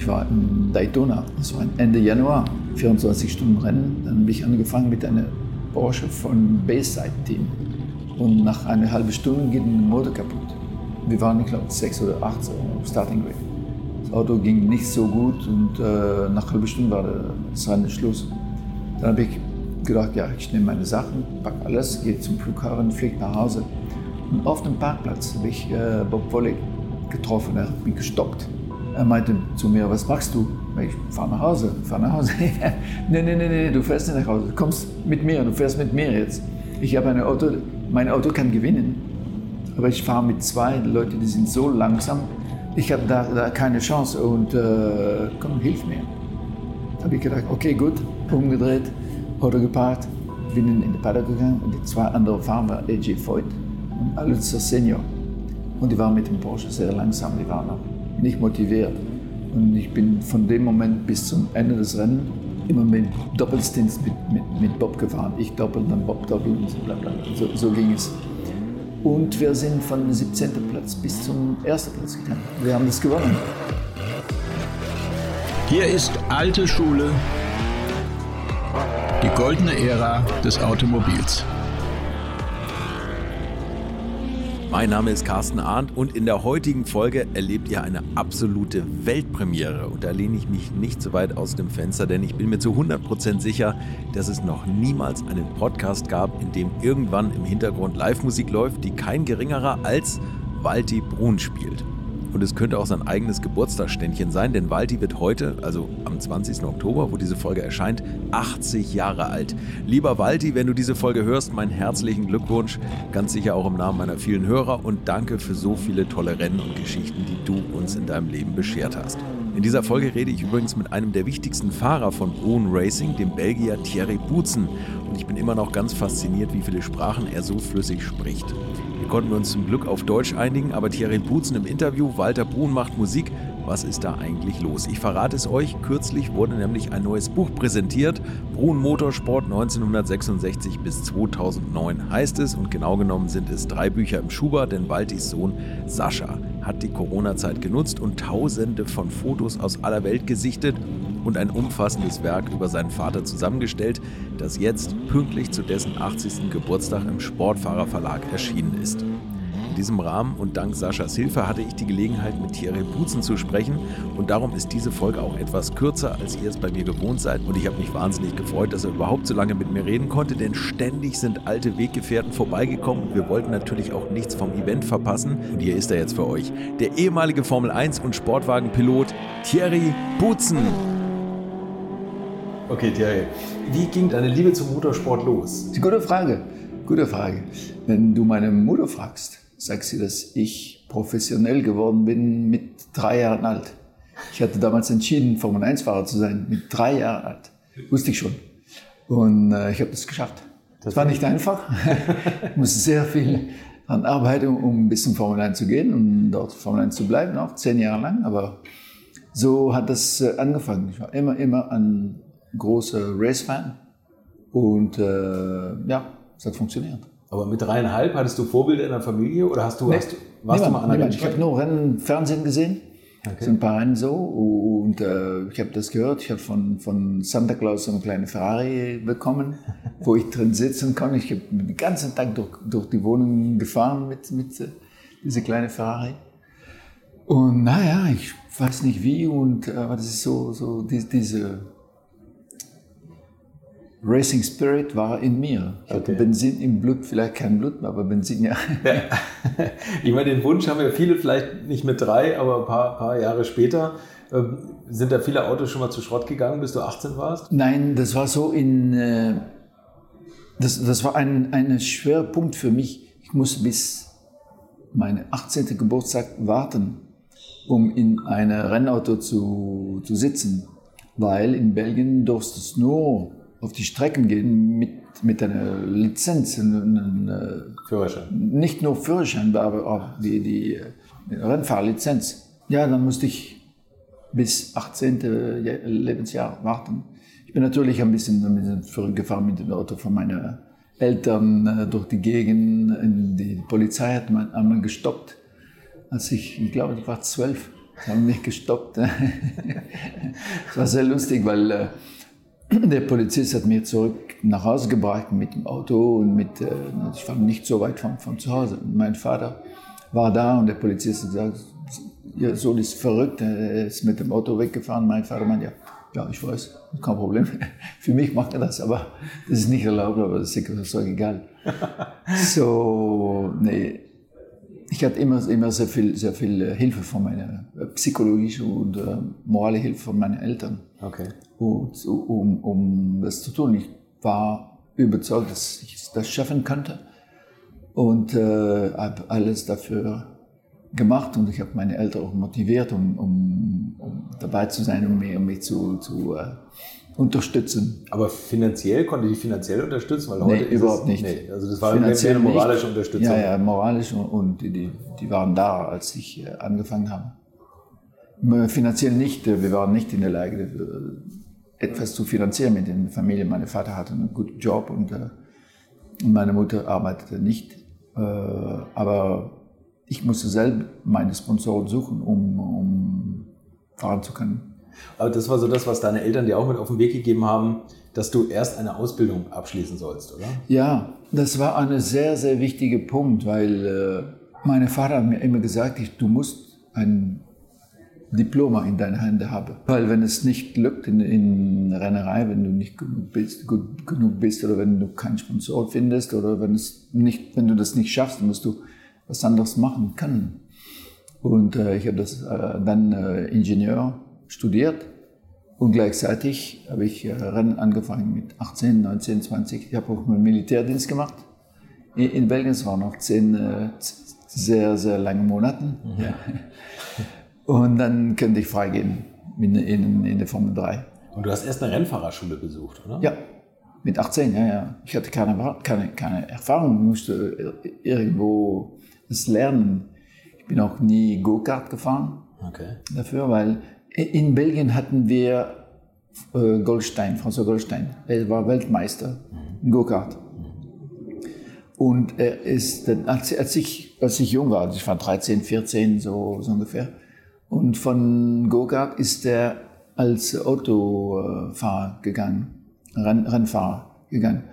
Ich war in Daytona, das war Ende Januar, 24 Stunden Rennen. Dann habe ich angefangen mit einer Porsche von Bayside Team. Und nach einer halben Stunde geht ein Motor kaputt. Wir waren, ich glaube, sechs oder acht so auf Starting Grid. Das Auto ging nicht so gut und äh, nach einer halben Stunde war das Rennen Schluss. Dann habe ich gedacht, ja, ich nehme meine Sachen, packe alles, gehe zum Flughafen, fliege nach Hause. Und auf dem Parkplatz habe ich äh, Bob Wollek getroffen, er hat mich gestoppt. Er meinte zu mir, was machst du? Ich fahre nach Hause, fahre nach Hause. nee, nee, nee, nee, du fährst nicht nach Hause, du kommst mit mir, du fährst mit mir jetzt. Ich habe ein Auto, mein Auto kann gewinnen, aber ich fahre mit zwei Leuten, die sind so langsam, ich habe da, da, keine Chance und äh, komm, hilf mir. Da habe ich gedacht, okay, gut, umgedreht, Auto geparkt, bin in den Paddock gegangen und die zwei anderen Fahrer AJ Voigt und Alonso Senior. Und die waren mit dem Porsche sehr langsam, die waren noch nicht motiviert. Und ich bin von dem Moment bis zum Ende des Rennens immer mit Doppelstins mit, mit, mit Bob gefahren. Ich doppelt, dann Bob doppelt und so, bla bla. So, so ging es. Und wir sind von 17. Platz bis zum ersten Platz gegangen. Wir haben das gewonnen. Hier ist alte Schule, die goldene Ära des Automobils. Mein Name ist Carsten Arndt und in der heutigen Folge erlebt ihr eine absolute Weltpremiere. Und da lehne ich mich nicht so weit aus dem Fenster, denn ich bin mir zu 100% sicher, dass es noch niemals einen Podcast gab, in dem irgendwann im Hintergrund Live-Musik läuft, die kein geringerer als Walti Brun spielt. Und es könnte auch sein eigenes Geburtstagsständchen sein, denn Walti wird heute, also am 20. Oktober, wo diese Folge erscheint, 80 Jahre alt. Lieber Walti, wenn du diese Folge hörst, meinen herzlichen Glückwunsch, ganz sicher auch im Namen meiner vielen Hörer und danke für so viele tolle Rennen und Geschichten, die du uns in deinem Leben beschert hast. In dieser Folge rede ich übrigens mit einem der wichtigsten Fahrer von Brun Racing, dem Belgier Thierry Boutzen. Und ich bin immer noch ganz fasziniert, wie viele Sprachen er so flüssig spricht konnten wir uns zum Glück auf Deutsch einigen, aber Thierry Butzen im Interview, Walter Brun macht Musik. Was ist da eigentlich los? Ich verrate es euch, kürzlich wurde nämlich ein neues Buch präsentiert. Brun Motorsport 1966 bis 2009 heißt es und genau genommen sind es drei Bücher im Schuber, denn Waltis Sohn Sascha hat die Corona-Zeit genutzt und tausende von Fotos aus aller Welt gesichtet und ein umfassendes Werk über seinen Vater zusammengestellt, das jetzt pünktlich zu dessen 80. Geburtstag im Sportfahrerverlag erschienen ist. In diesem Rahmen und dank Saschas Hilfe hatte ich die Gelegenheit, mit Thierry Butzen zu sprechen und darum ist diese Folge auch etwas kürzer, als ihr es bei mir gewohnt seid und ich habe mich wahnsinnig gefreut, dass er überhaupt so lange mit mir reden konnte, denn ständig sind alte Weggefährten vorbeigekommen und wir wollten natürlich auch nichts vom Event verpassen und hier ist er jetzt für euch, der ehemalige Formel 1 und Sportwagenpilot Thierry Butzen. Okay, Thierry, wie ging deine Liebe zum Motorsport los? Gute Frage. Gute Frage. Wenn du meine Mutter fragst, sagt sie, dass ich professionell geworden bin mit drei Jahren alt. Ich hatte damals entschieden, Formel-1-Fahrer zu sein, mit drei Jahren alt. Wusste ich schon. Und äh, ich habe das geschafft. Das war nicht einfach. ich musste sehr viel daran arbeiten, um bis zum Formel 1 zu gehen und dort Formel 1 zu bleiben, auch zehn Jahre lang. Aber so hat das äh, angefangen. Ich war immer, immer an großer Race-Fan. Und äh, ja, es hat funktioniert. Aber mit dreieinhalb hattest du Vorbilder in der Familie oder hast du, nee, hast du warst niemand, du mal an Ich habe nur Rennen Fernsehen gesehen. Okay. So ein paar Rennen so. Und äh, ich habe das gehört. Ich habe von, von Santa Claus so eine kleine Ferrari bekommen, wo ich drin sitzen kann. Ich habe den ganzen Tag durch, durch die Wohnung gefahren mit, mit äh, dieser kleinen Ferrari. Und naja, ich weiß nicht wie. Und äh, aber das ist so, so die, diese Racing Spirit war in mir. Ich okay. hatte Benzin im Blut, vielleicht kein Blut, aber Benzin ja. ja. Ich meine, den Wunsch haben ja viele, vielleicht nicht mit drei, aber ein paar, paar Jahre später. Ähm, sind da viele Autos schon mal zu Schrott gegangen, bis du 18 warst? Nein, das war so in. Äh, das, das war ein, ein schwerer Punkt für mich. Ich musste bis meinen 18. Geburtstag warten, um in einem Rennauto zu, zu sitzen. Weil in Belgien durfte du nur auf die Strecken gehen mit, mit einer Lizenz, einer, Führerschein. Nicht nur Führerschein, aber auch die, die Rennfahrlizenz. Ja, dann musste ich bis 18. Lebensjahr warten. Ich bin natürlich ein bisschen, ein bisschen verrückt gefahren mit dem Auto von meinen Eltern äh, durch die Gegend. Die Polizei hat einmal gestoppt, als ich, ich glaube, ich war zwölf. Haben mich gestoppt. Es war sehr lustig, weil äh, der Polizist hat mich zurück nach Hause gebracht mit dem Auto und mit, äh, ich war nicht so weit von, von zu Hause. Mein Vater war da und der Polizist hat gesagt, Ihr Sohn ist verrückt, er ist mit dem Auto weggefahren. Mein Vater meinte, ja, ja, ich weiß, kein Problem. Für mich macht er das, aber das ist nicht erlaubt, aber das ist so egal. So, nee, ich hatte immer, immer sehr viel, sehr viel Hilfe von meiner psychologische und äh, moralische Hilfe von meinen Eltern. Okay. Um, um das zu tun. Ich war überzeugt, dass ich das schaffen könnte und äh, habe alles dafür gemacht und ich habe meine Eltern auch motiviert, um, um, um dabei zu sein, um mich, um mich zu, zu uh, unterstützen. Aber finanziell, konnte die finanziell unterstützen? Weil heute nee, überhaupt es, nicht. Nee, also das war finanziell eine moralische nicht. Unterstützung. Ja, ja, moralisch und, und die, die waren da, als ich äh, angefangen habe. Finanziell nicht, äh, wir waren nicht in der Lage, äh, etwas zu finanzieren mit der Familie. Mein Vater hatte einen guten Job und meine Mutter arbeitete nicht. Aber ich musste selbst meine Sponsoren suchen, um, um fahren zu können. Aber das war so das, was deine Eltern dir auch mit auf den Weg gegeben haben, dass du erst eine Ausbildung abschließen sollst, oder? Ja, das war ein sehr, sehr wichtiger Punkt, weil äh, mein Vater hat mir immer gesagt, ich, du musst ein Diploma in deinen Händen haben. Weil wenn es nicht glückt in, in Rennerei, wenn du nicht gut, bist, gut genug bist oder wenn du keinen Sponsor findest oder wenn, es nicht, wenn du das nicht schaffst, musst du was anderes machen können. Und äh, ich habe das äh, dann äh, Ingenieur studiert und gleichzeitig habe ich äh, Rennen angefangen mit 18, 19, 20. Ich habe auch meinen Militärdienst gemacht. In, in Belgien es waren noch zehn äh, sehr, sehr lange Monate. Mhm. Ja. Und dann könnte ich freigehen in, in, in der Formel 3. Und du hast erst eine Rennfahrerschule besucht, oder? Ja, mit 18, ja, ja. Ich hatte keine, keine, keine Erfahrung, musste äh, irgendwo das Lernen. Ich bin auch nie Go-Kart gefahren okay. dafür, weil in Belgien hatten wir äh, Goldstein, François Goldstein. Er war Weltmeister mhm. in Go-Kart. Und er ist, als, als, ich, als ich jung war, also ich war 13, 14, so, so ungefähr, und von Go-Kart ist er als Autofahrer gegangen, Rennfahrer gegangen.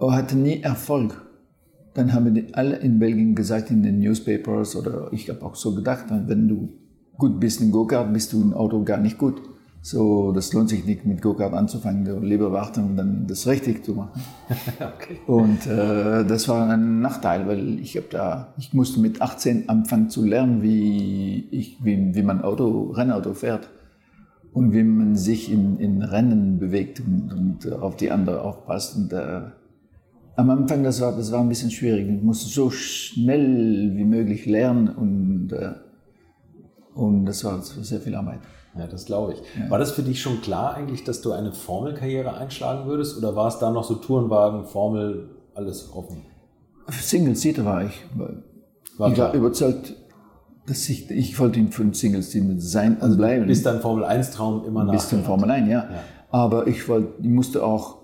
Er hatte nie Erfolg. Dann haben die alle in Belgien gesagt, in den Newspapers, oder ich habe auch so gedacht, wenn du gut bist in Go-Kart, bist du im Auto gar nicht gut. So, das lohnt sich nicht, mit Go-Kart anzufangen, lieber warten und dann das richtig zu machen. okay. Und äh, das war ein Nachteil, weil ich habe da, ich musste mit 18 anfangen zu lernen, wie, ich, wie, wie man Auto, Rennauto fährt und wie man sich in, in Rennen bewegt und, und auf die andere aufpasst. Und äh, am Anfang, das war, das war ein bisschen schwierig. Ich musste so schnell wie möglich lernen und, äh, und das war sehr viel Arbeit. Ja, das glaube ich. Ja. War das für dich schon klar eigentlich, dass du eine Formelkarriere einschlagen würdest oder war es da noch so Tourenwagen, Formel, alles offen? Single-Seater war ich. War ich war überzeugt, dass ich, ich wollte für ein Single-Seater sein also bleiben. Bis dein Formel-1-Traum immer nach. Bis zum Formel 1, ja. ja. Aber ich, wollte, ich musste auch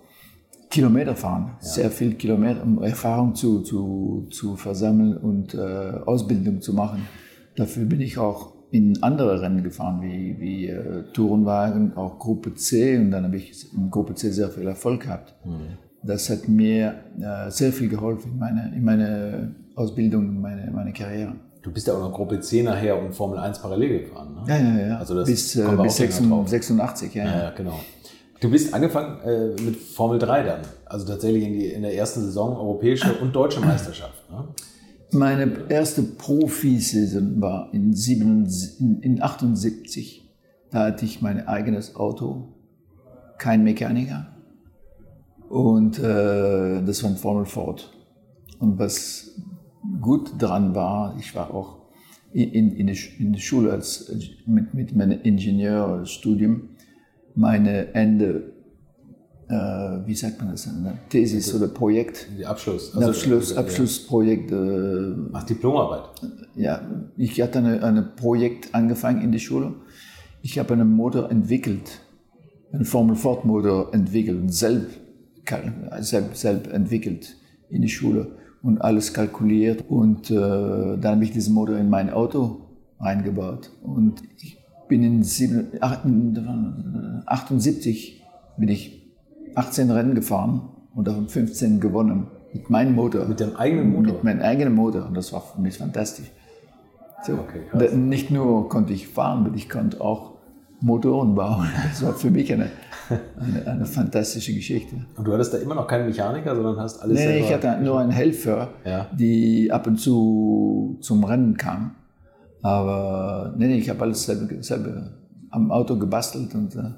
Kilometer fahren, ja. sehr viel Kilometer, um Erfahrung zu, zu, zu versammeln und äh, Ausbildung zu machen. Dafür bin ich auch in andere Rennen gefahren, wie, wie äh, Tourenwagen, auch Gruppe C. Und dann habe ich in Gruppe C sehr viel Erfolg gehabt. Mhm. Das hat mir äh, sehr viel geholfen in meiner in meine Ausbildung, in meine, meine Karriere. Du bist ja auch noch Gruppe C nachher und Formel 1 parallel gefahren, ne? Ja, ja, ja. Also das bis, äh, bis 86, ja, ja. ja, genau. Du bist angefangen äh, mit Formel 3 dann, also tatsächlich in, die, in der ersten Saison europäische und deutsche Meisterschaft. Ne? Meine erste Profisaison war in, 77, in 78. Da hatte ich mein eigenes Auto, kein Mechaniker. Und äh, das war ein Formel Ford. Und was gut dran war, ich war auch in, in, in der Schule als, mit, mit meinem Ingenieurstudium meine Ende, wie sagt man das, eine Thesis oder Projekt. Die Abschluss. Also, Abschluss, Abschlussprojekt. Äh, Ach, Diplomarbeit. Ja, ich hatte ein eine Projekt angefangen in der Schule. Ich habe einen Motor entwickelt, einen Formel Ford Motor entwickelt und selbst, selbst, selbst entwickelt in der Schule und alles kalkuliert. Und äh, dann habe ich diesen Motor in mein Auto reingebaut. Und ich, bin in 78 bin ich 18 Rennen gefahren und davon 15 gewonnen. Mit meinem Motor. Mit dem eigenen Motor? Mit meinem eigenen Motor. Und das war für mich fantastisch. So. Okay, nicht nur konnte ich fahren, sondern ich konnte auch Motoren bauen. Das war für mich eine, eine, eine, fantastische Geschichte. Und du hattest da immer noch keinen Mechaniker, sondern hast alles nee, selber... Nee, ich hatte nur einen Helfer, ja. die ab und zu zum Rennen kam. Aber nee, ich habe alles selber, selber, am Auto gebastelt und äh,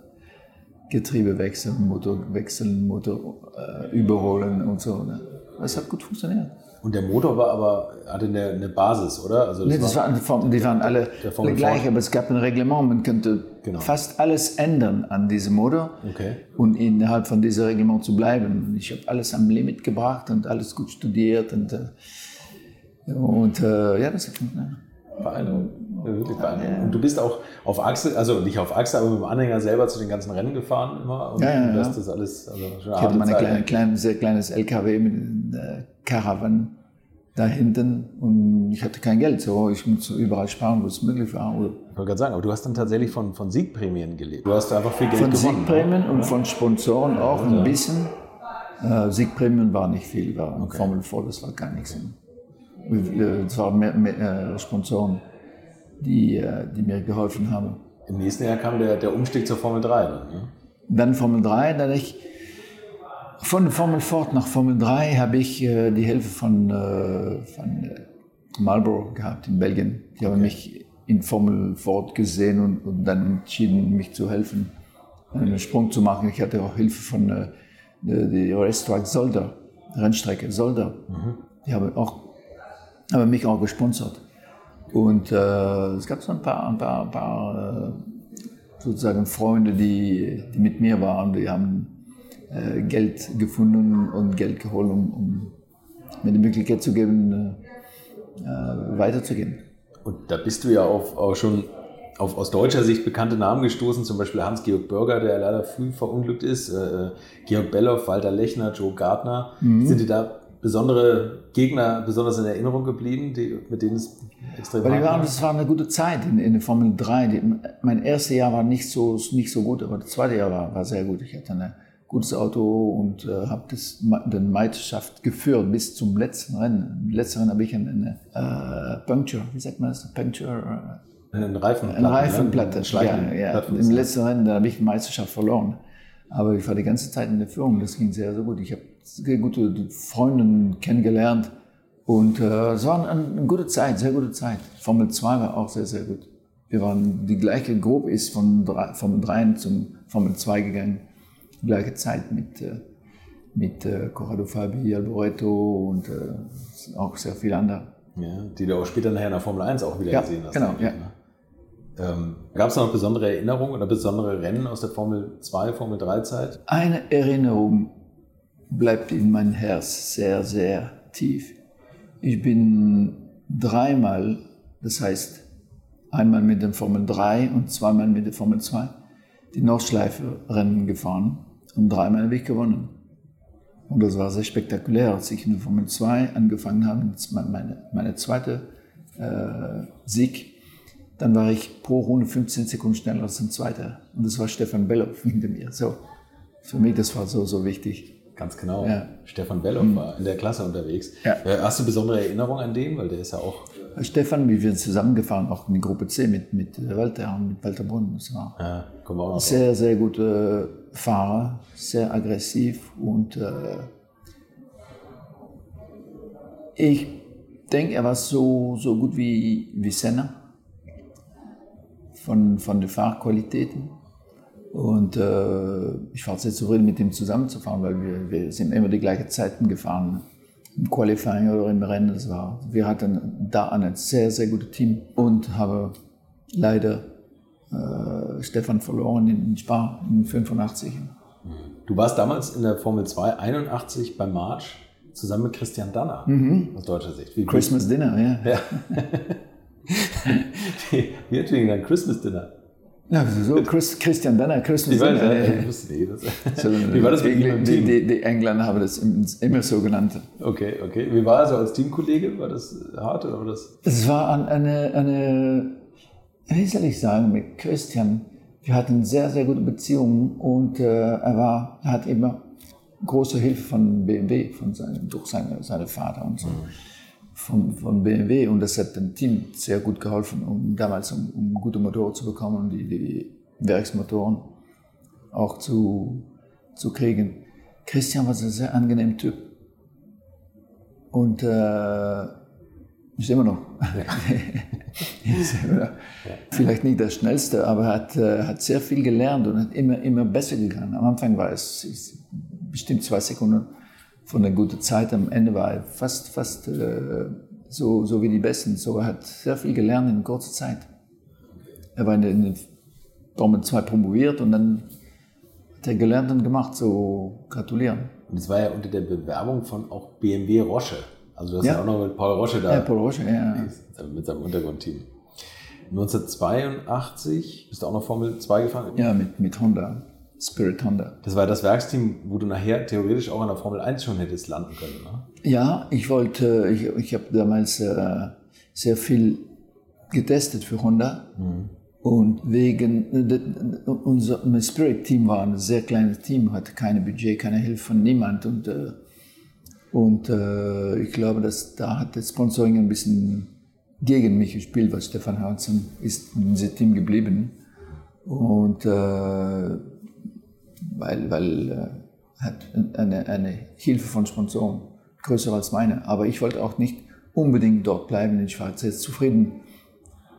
Getriebe wechseln, Motor wechseln, Motor äh, überholen und so. Ne? Das hat gut funktioniert. Und der Motor war aber, hatte eine, eine Basis, oder? Also das, nee, das war, waren, die waren alle gleich, aber es gab ein Reglement. Man könnte genau. fast alles ändern an diesem Motor okay. und innerhalb von diesem Reglement zu bleiben. Ich habe alles am Limit gebracht und alles gut studiert. Und, äh, und äh, ja, das hat funktioniert. Beeindruckend. Wirklich beeindruckend. Und du bist auch auf Achse, also nicht auf Achse, aber mit dem Anhänger selber zu den ganzen Rennen gefahren immer. Und ja, ja, ja. das alles. Also ich hatte mal ein kleine, sehr kleines LKW mit äh, Caravan da hinten und ich hatte kein Geld. So, ich musste überall sparen, wo es möglich war. Oder ich wollte gerade sagen, aber du hast dann tatsächlich von, von Siegprämien gelebt. Du hast einfach viel Geld von gewonnen. Von Siegprämien und von Sponsoren auch ein bisschen. Äh, Siegprämien war nicht viel, war okay. Formel 4, das war gar nichts. Es waren mehr, mehr äh, Sponsoren, die, äh, die mir geholfen haben. Im nächsten Jahr kam der, der Umstieg zur Formel 3 dann, ne? Dann Formel 3, dann ich von Formel Ford nach Formel 3 habe ich äh, die Hilfe von, äh, von äh, Marlboro gehabt in Belgien. Die haben mich in Formel Ford gesehen und, und, dann entschieden, mich zu helfen, einen Sprung zu machen. Ich hatte auch Hilfe von äh, der Racetrack Solder, Rennstrecke Solder. Mhm. Die haben auch aber mich auch gesponsert. Und äh, es gab so ein paar, ein paar, ein paar äh, sozusagen Freunde, die, die mit mir waren, die haben äh, Geld gefunden und Geld geholt, um, um mir die Möglichkeit zu geben, äh, äh, weiterzugehen. Und da bist du ja auf, auch schon auf aus deutscher Sicht bekannte Namen gestoßen, zum Beispiel Hans-Georg Bürger, der leider früh verunglückt ist, äh, Georg Belloff, Walter Lechner, Joe Gardner. Mhm. Sind die da besondere Gegner besonders in Erinnerung geblieben, die, mit denen es extrem Weil waren, Das war eine gute Zeit in, in der Formel 3. Die, mein erstes Jahr war nicht so, nicht so gut, aber das zweite Jahr war, war sehr gut. Ich hatte ein gutes Auto und äh, habe den Meisterschaft geführt bis zum letzten Rennen. Im letzten Rennen habe ich eine, eine äh, Puncture, wie sagt man das? Puncture? Äh, eine Reifenplatte. Eine Reifenplatte, ne? ja, ja. Im letzten Rennen habe ich die Meisterschaft verloren. Aber ich war die ganze Zeit in der Führung, das ging sehr, sehr gut. Ich habe sehr gute Freunde kennengelernt und äh, es war eine, eine, gute Zeit, sehr gute Zeit. Formel 2 war auch sehr, sehr gut. Wir waren, die gleiche Gruppe ist von Formel 3 zum Formel 2 gegangen, die gleiche Zeit mit, äh, mit äh, Corrado Fabi, Alboreto und äh, auch sehr viele andere. Ja, die du auch später nachher in der Formel 1 auch wieder ja, gesehen hast. Genau, ja. Ne? Ähm, Gab es noch besondere Erinnerungen oder besondere Rennen aus der Formel 2, Formel 3 Zeit? Eine Erinnerung bleibt in mein Herz sehr, sehr tief. Ich bin dreimal, das heißt einmal mit der Formel 3 und zweimal mit der Formel 2, die Nordschleife-Rennen gefahren und dreimal habe ich gewonnen. Und das war sehr spektakulär, als ich in der Formel 2 angefangen habe, meine, meine zweite äh, Sieg dann war ich pro Runde 15 Sekunden schneller als ein Zweiter. Und das war Stefan Belloff hinter mir. So, für mich, das war so, so wichtig. Ganz genau. Ja. Stefan Belloff mhm. war in der Klasse unterwegs. Ja. Äh, hast du besondere Erinnerungen an den? Weil der ist ja auch. Stefan, wie wir zusammengefahren, auch in Gruppe C mit, mit Walter und mit Walter Brunn. Das war ja, komm auch sehr, drauf. sehr gute Fahrer, sehr aggressiv und äh, ich denke, er war so, so gut wie, wie Senna von, von den Fahrqualitäten. Und äh, ich war sehr zufrieden, mit ihm zusammenzufahren, weil wir, wir sind immer die gleichen Zeiten gefahren. Im Qualifying oder im Rennen. Das war, wir hatten da ein sehr, sehr gutes Team und habe leider äh, Stefan verloren in Spa in 85. Du warst damals in der Formel 2 81 beim March zusammen mit Christian Danner mhm. aus deutscher Sicht. Wie Christmas Dinner, ja. ja. Wie entwickeln ein Christmas Dinner? Ja, so Chris, Christian Danner, nicht. So, Wie war das mit die, die, die, die, Engländer haben das immer so genannt. Okay, okay. Wie war er so als Teamkollege? War das hart oder war das? Es war eine, eine wie soll ich sagen, mit Christian, wir hatten sehr, sehr gute Beziehungen und äh, er, war, er hat immer große Hilfe von BMW, von seinem, durch seine, seine Vater und so. Mhm. Von, von BMW und das hat dem Team sehr gut geholfen, um damals um, um gute Motoren zu bekommen und die, die Werksmotoren auch zu, zu kriegen. Christian war ein sehr angenehmer Typ. Und äh, ist immer noch. Ja. Vielleicht nicht das Schnellste, aber hat, äh, hat sehr viel gelernt und hat immer, immer besser gegangen. Am Anfang war es bestimmt zwei Sekunden von der guten Zeit. Am Ende war er fast, fast äh, so, so wie die Besten. So er hat sehr viel gelernt in kurzer Zeit. Er war in der Formel 2 promoviert und dann hat er gelernt und gemacht. So gratulieren. Und es war ja unter der Bewerbung von auch BMW Roche. Also du hast ja, ja auch noch mit Paul Roche da. Ja, Paul Roche, ja. Mit seinem Untergrundteam. 1982 bist du auch noch Formel 2 gefahren? Ja, mit, mit Honda. Spirit Honda. Das war das Werksteam, wo du nachher theoretisch auch in der Formel 1 schon hättest landen können, ne? Ja, ich wollte, ich, ich habe damals äh, sehr viel getestet für Honda. Mhm. Und wegen, äh, unser Spirit-Team war ein sehr kleines Team, hatte keine Budget, keine Hilfe von niemand. Und äh, und äh, ich glaube, dass da hat das Sponsoring ein bisschen gegen mich gespielt, weil Stefan Hansen ist in diesem Team geblieben. Und äh, weil, weil äh, hat eine, eine Hilfe von Sponsoren größer als meine. Aber ich wollte auch nicht unbedingt dort bleiben. Ich war jetzt zufrieden,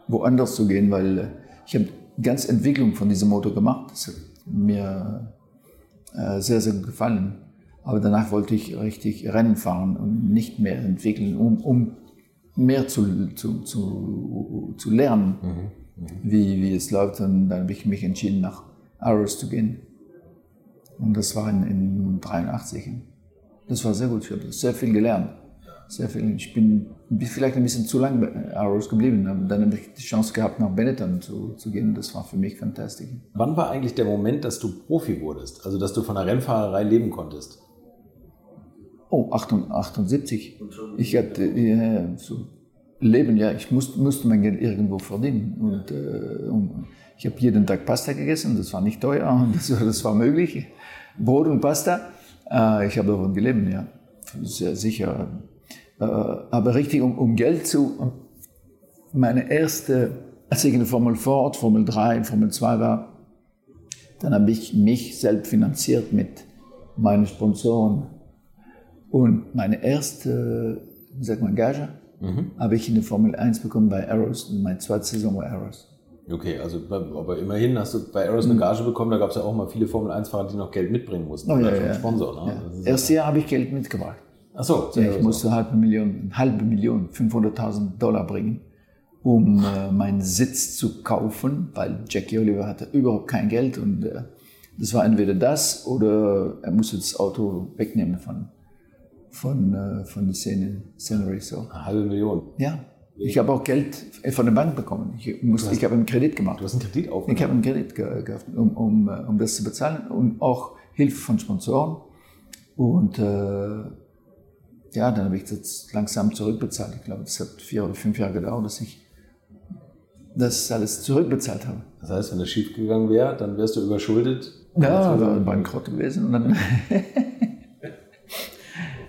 woanders zu gehen, weil äh, ich habe ganz Entwicklung von diesem Motor gemacht. Das hat mir äh, sehr, sehr gefallen. Aber danach wollte ich richtig Rennen fahren und nicht mehr entwickeln, um, um mehr zu, zu, zu, zu lernen, mhm. Mhm. Wie, wie es läuft. Und dann habe ich mich entschieden, nach Arrows zu gehen. Und das war in, in 83. Das war sehr gut. Ich habe sehr viel gelernt. Sehr viel. Ich bin vielleicht ein bisschen zu lange bei Arrows geblieben. Dann habe ich die Chance gehabt, nach Benetton zu, zu gehen. Das war für mich fantastisch. Wann war eigentlich der Moment, dass du Profi wurdest? Also, dass du von der Rennfahrerei leben konntest? Oh, 78. Ich hatte äh, so Leben, ja, ich musste, musste mein Geld irgendwo verdienen. Und, äh, und ich habe jeden Tag Pasta gegessen, das war nicht teuer, und das, das war möglich. Brot und Pasta, äh, ich habe davon gelebt, ja, sehr sicher. Äh, aber richtig, um, um Geld zu, um meine erste, als ich in der Formel Ford, Formel 3, Formel 2 war, dann habe ich mich selbst finanziert mit meinen Sponsoren und meine erste, wie sagt man, Gage mhm. habe ich in der Formel 1 bekommen bei Arrows. Meine zweite Saison war Arrows. Okay, also aber immerhin hast du bei Arrows eine mhm. Gage bekommen. Da gab es ja auch mal viele Formel 1-Fahrer, die noch Geld mitbringen mussten. Oh, ja, ja, Sponsor. Ne? Ja. Erstes Jahr habe ich Geld mitgebracht. Ach so. Ja, ich musste eine halbe Million, halbe Million, 500.000 Dollar bringen, um äh, meinen Sitz zu kaufen, weil Jackie Oliver hatte überhaupt kein Geld und äh, das war entweder das oder er musste das Auto wegnehmen von von, äh, von der Szene, Scenery. So. Eine halbe Million? Ja. Ich habe auch Geld von der Bank bekommen. Ich, musste, hast, ich habe einen Kredit gemacht. Du hast einen Kredit aufgenommen? Ich habe einen Kredit gehabt, um, um, äh, um das zu bezahlen und auch Hilfe von Sponsoren. Und äh, ja, dann habe ich das langsam zurückbezahlt. Ich glaube, das hat vier oder fünf Jahre gedauert, dass ich das alles zurückbezahlt habe. Das heißt, wenn das schief gegangen wäre, dann wärst du überschuldet? Ja, wäre bankrott gewesen. Und dann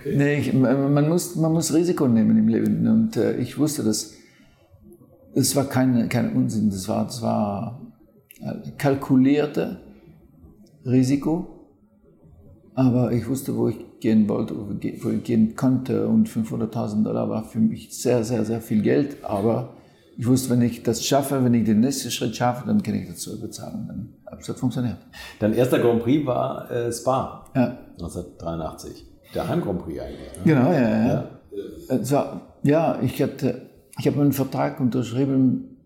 Okay. Nee, ich, man, muss, man muss Risiko nehmen im Leben. Und äh, ich wusste, dass es war kein, kein Unsinn, das war, das war äh, kalkulierte Risiko. Aber ich wusste, wo ich gehen wollte, wo ich gehen konnte. Und 500.000 Dollar war für mich sehr, sehr, sehr viel Geld. Aber ich wusste, wenn ich das schaffe, wenn ich den nächsten Schritt schaffe, dann kann ich das zurückbezahlen. Dann hat es funktioniert. Dein erster Grand Prix war äh, Spa ja. 1983 der Heim Grand Prix eigentlich. Ne? Genau, ja, ja. Ja, also, ja ich, hatte, ich habe einen Vertrag unterschrieben,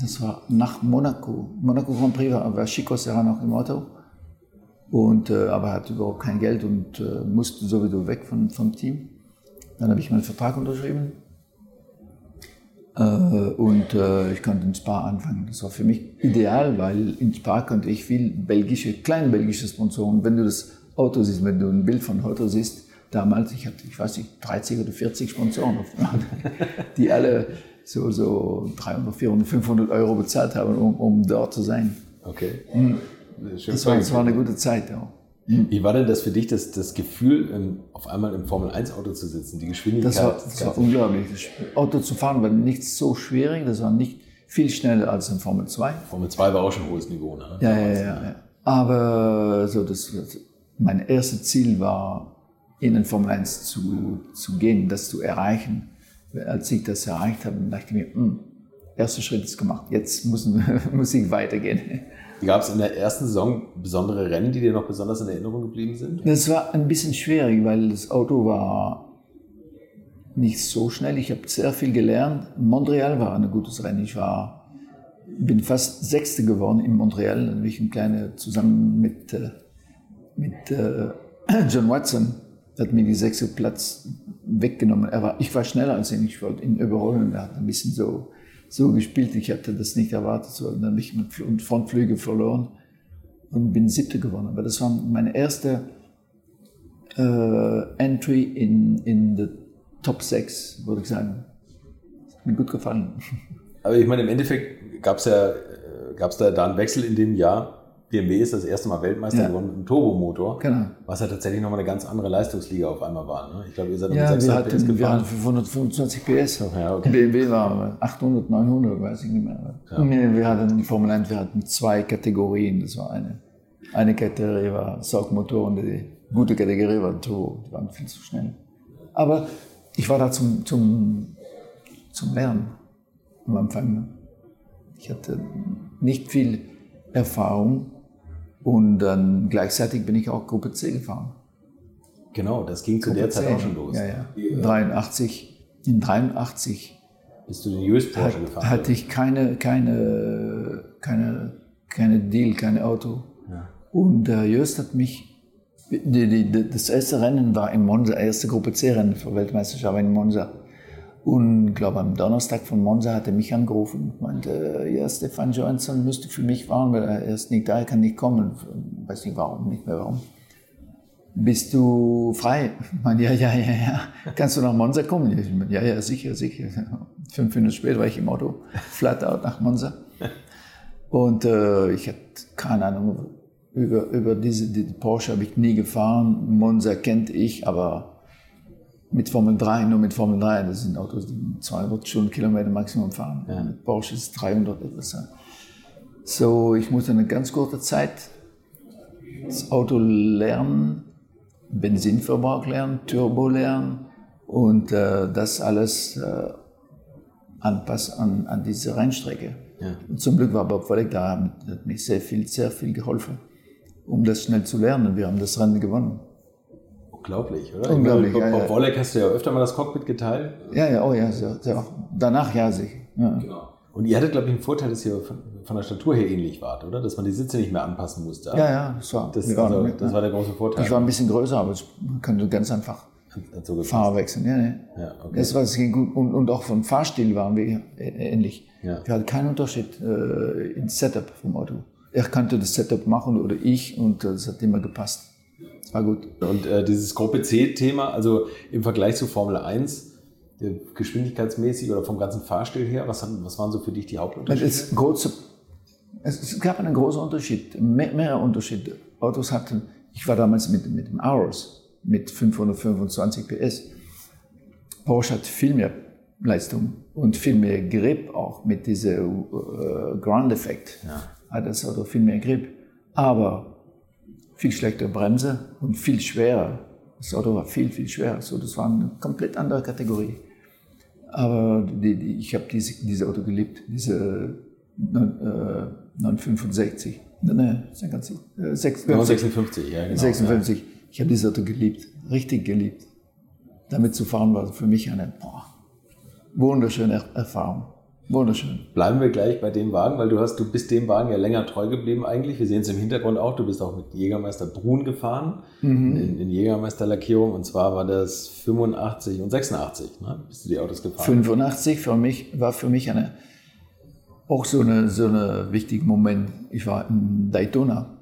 das war nach Monaco. Monaco Grand Prix war, war Chico Serrano noch im Auto. Und, äh, aber er hat überhaupt kein Geld und äh, musste sowieso weg von, vom Team. Dann habe ich meinen Vertrag unterschrieben. Äh, und äh, ich konnte in Spa anfangen. Das war für mich ideal, weil in Spa konnte ich viel belgische, kleine belgische Sponsoren. Wenn du das Auto siehst, wenn du ein Bild von Auto siehst, damals, ich hatte, ich weiß nicht, 30 oder 40 Sponsoren, die alle so, so 300, 400, 500 Euro bezahlt habe, um, um dort zu sein. Okay. Schön Das war, das war eine gute Zeit. Ja. Wie war denn das für dich, das, das Gefühl, im, auf einmal im Formel-1-Auto zu sitzen, die Geschwindigkeit? Das war, das war unglaublich. Das Auto zu fahren war nicht so schwierig, das war nicht viel schneller als in Formel 2. Formel 2 war auch schon hohes Niveau, ne? Ja, ja, ja, ja. Aber so das, mein erstes Ziel war, in Formel 1 zu, zu gehen, das zu erreichen. Als ich das erreicht habe, dachte ich mir, hm, erster Schritt ist gemacht, jetzt müssen, muss ich weitergehen. Gab es in der ersten Saison besondere Rennen, die dir noch besonders in Erinnerung geblieben sind? Das war ein bisschen schwierig, weil das Auto war nicht so schnell. Ich habe sehr viel gelernt. Montreal war ein gutes Rennen. Ich war, bin fast Sechste geworden in Montreal. Dann bin ich ein kleiner zusammen mit, äh, mit äh, John Watson hat mir die sechste Platz weggenommen. Er war, ich war schneller als ihn. Ich wollte ihn überholen. Er hat ein bisschen so so gespielt. Ich hatte das nicht erwartet. So, dann habe ich mit Frontflüge verloren und bin siebte geworden. Aber das war meine erste äh, Entry in, in the Top 6, würde ich sagen. Hat mir gut gefallen. Aber ich meine, im Endeffekt gab es ja, gab es da, da einen Wechsel in dem Jahr. BMW ist das erste Mal Weltmeister Ja. geworden mit einem Turbomotor, Genau. was ja tatsächlich nochmal eine ganz andere Leistungsliga auf einmal war. Ne? Ich glaube, ihr seid mit Ja, 600 wir PS hatten, wir gefahren. hatten 525 PS. Ja, okay. BMW war 800, 900, weiß ich nicht mehr. Und wir wir hatten die Formel 1, wir hatten zwei Kategorien. Das war eine, eine Kategorie war Saugmotor und die gute Kategorie war Turbo. Die waren viel zu schnell. Aber ich war da zum, zum, zum Lernen am Anfang. Ich hatte nicht viel Erfahrung und dann gleichzeitig bin ich auch Gruppe C gefahren. Genau, das ging zu der Zeit auch schon los. Ja, ja. 83, in 83 Bist du den US Porsche hat, gefahren? hatte ich keine, keine, keine, keine Deal, kein Auto. Und der Jöst hat mich, die, die, das erste Rennen war in Monza, erste Gruppe C-Rennen für Weltmeisterschaft in Monza. Und ich glaube, am Donnerstag von Monza hat er mich angerufen und meinte, ja, Stefan Johansson müsste für mich fahren, weil er ist nicht da, er kann nicht kommen. Weiß nicht warum, nicht mehr warum. Bist du frei? Ich meine, ja, ja, ja, ja. Kannst du nach Monza kommen? Ich meine, ja, ja, sicher, sicher. Fünf Minuten später war ich im Auto, flat out nach Monza. Und äh, ich hatte keine Ahnung, über, über diese die Porsche habe ich nie gefahren. Monza kennt ich, aber mit Formel 3, nur mit Formel 3, das sind Autos, die 200 Stundenkilometer Maximum fahren. Mit Porsche ist 300 etwas. So, ich musste eine ganz kurze Zeit das Auto lernen, Benzinverbrauch lernen, Turbo lernen und äh, das alles äh, anpassen an, an diese Rennstrecke. Und zum Glück war Bob Wollek da, hat hat mir sehr viel, sehr viel geholfen, um das schnell zu lernen. Wir haben das Rennen gewonnen. Unglaublich, oder? Unglaublich, Ich meine, ja, Bob ja. Wollek hast du ja öfter mal das Cockpit geteilt. Ja, ja, oh ja, sehr, sehr, danach ja sicher. Ja. Und ihr hattet, glaube ich, einen Vorteil, dass ihr von, von der Statur her ähnlich wart, oder? Dass man die Sitze nicht mehr anpassen musste. Ja, ja, das war, Das, also, das war der große Vorteil. ich war ein bisschen größer, aber ich konnte ganz einfach so. Fahrer wechseln. Ja, ja. Ja, okay. Das war es ging gut. Und, und auch vom Fahrstil waren wir ähnlich. Ja. Wir hatten keinen Unterschied äh, im Setup vom Auto. Er konnte das Setup machen oder ich und das hat immer gepasst. Das war gut. Und äh, dieses Gruppe C-Thema, also im Vergleich zu Formel 1, äh, geschwindigkeitsmäßig oder vom ganzen Fahrstil her, was, haben, was waren so für dich die Hauptunterschiede? es, große, es, es gab einen großen Unterschied, mehr, mehrere Unterschiede. Autos hatten, ich war damals mit, mit dem Aros mit 525 PS. Porsche hat viel mehr Leistung und viel mehr Grip auch mit diesem äh, Ground-Effekt. Hat das Auto viel mehr Grip, aber viel schlechtere Bremse und viel schwerer. Das Auto war viel, viel schwerer. So, das war eine komplett andere Kategorie. Aber die, die, ich habe diese, diese Auto geliebt, diese äh, 965. Nein, nein, äh, 56. 56, ja, genau. 56. Ich habe dieses Auto geliebt, richtig geliebt. Damit zu fahren war für mich eine boah, wunderschöne Er- Erfahrung. Wunderschön. Bleiben wir gleich bei dem Wagen, weil du hast, du bist dem Wagen ja länger treu geblieben eigentlich. Wir sehen es im Hintergrund auch. Du bist auch mit Jägermeister Brun gefahren in, in Jägermeisterlackierung. Und zwar war das 85 und 86, ne? Bist du die Autos gefahren? 85 für mich war für mich eine auch so eine so eine wichtiger Moment. Ich war in Daytona.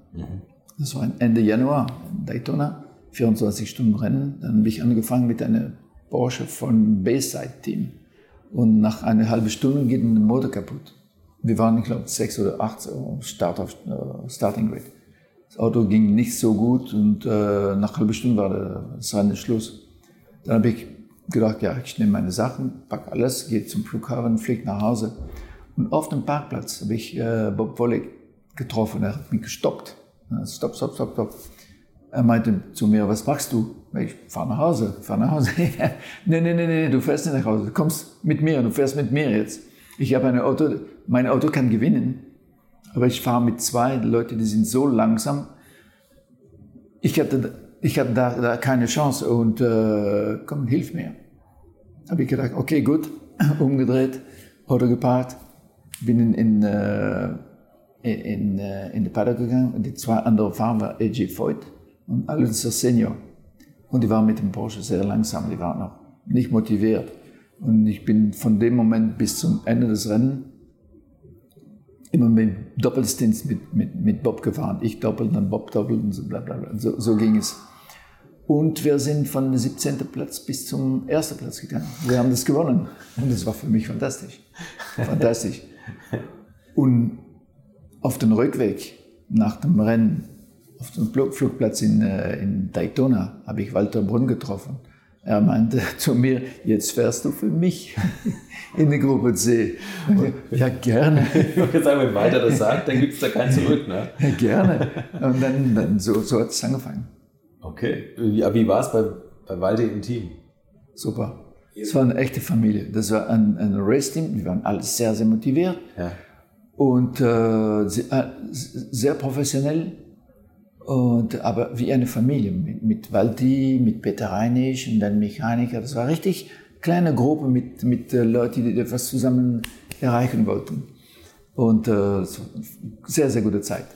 Das war Ende Januar in Daytona, 24 Stunden Rennen. Dann habe ich angefangen mit einer Porsche von Bayside Team. Und nach einer halben Stunde geht ein Motor kaputt. Wir waren, ich glaube, sechs oder acht Start auf, uh, Starting Grid. Das Auto ging nicht so gut und äh, nach einer halben Stunde war das Rennen Schluss. Dann habe ich gedacht, ja, ich nehme meine Sachen, packe alles, gehe zum Flughafen, fliege nach Hause. Und auf dem Parkplatz habe ich äh, Bob Wolle getroffen. Er hat mich gestoppt. Stopp, stopp, stopp, stopp. Er meinte zu mir, was machst du? Ich fahre nach Hause, fahr nach Hause. nee, nee, nee, nee, du fährst nicht nach Hause. Du kommst mit mir, du fährst mit mir jetzt. Ich habe ein Auto, mein Auto kann gewinnen. Aber ich fahre mit zwei Leuten, die sind so langsam. Ich hatte, ich hatte da, da keine Chance und äh, komm, hilf mir. Habe ich gedacht, okay, gut, umgedreht, Auto geparkt, bin in, in, äh, in, äh, in den Paddock gegangen und die zwei anderen Fahrer waren AJ Voigt und Alonso Senior. Und die waren mit dem Porsche sehr langsam, die waren noch nicht motiviert. Und ich bin von dem Moment bis zum Ende des Rennens immer mit Doppelstins mit, mit, mit Bob gefahren. Ich doppelt, dann Bob doppelt und so, bla, bla, bla. So, so ging es. Und wir sind von 17. Platz bis zum ersten Platz gegangen. Wir haben das gewonnen. Und das war für mich fantastisch. Fantastisch. Und auf dem Rückweg nach dem Rennen, auf dem Flugplatz in, äh, in Daytona, habe ich Walter Brunn getroffen. Er meinte zu mir, jetzt fährst du für mich in die Gruppe C. Ja, gerne. Jetzt sagen, wenn weiter das sagt, dann gibt es da kein Zurück, ne? Ja, gerne. Und dann, dann so, so hat es angefangen. Okay. Wie, wie war es bei, bei Walter im Team? Super. Es war eine echte Familie. Das war ein, ein Race-Team. Wir waren alle sehr, sehr motiviert. Ja. Und äh, sehr, sehr professionell. Und, aber wie eine Familie, mit, mit Waldi, mit Peter Reinisch und dann Mechaniker. Das war richtig kleine Gruppe mit, mit äh, Leuten, die etwas zusammen erreichen wollten. Und äh, sehr, sehr gute Zeit.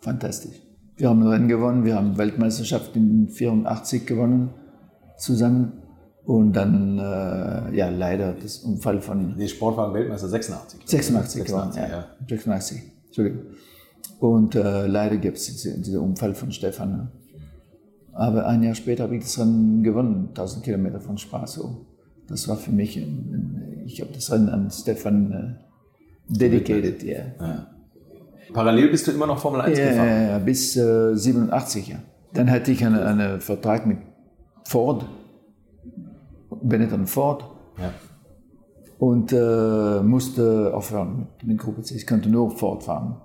Fantastisch. Wir haben Rennen gewonnen, wir haben Weltmeisterschaft in 84 gewonnen zusammen. Und dann, äh, ja, leider das Unfall von. Nee, Sportwagen-Weltmeister 86. 86, 86 gewonnen, ja. ja. 86, Entschuldigung. Und äh, leider gibt es diesen diese Unfall von Stefan. Ne? Aber ein Jahr später habe ich das Rennen gewonnen, 1000 Kilometer von Spaso. Das war für mich, ein, ich habe das Rennen an Stefan äh, dedicated. Yeah. ja. Parallel bist du immer noch Formel 1 ja, gefahren? Ja, ja, bis äh, 87, ja. Dann hatte ich einen, einen Vertrag mit Ford, Benetton Ford. Ja. Und äh, musste aufhören mit, mit Gruppe C. Ich konnte nur Ford fahren.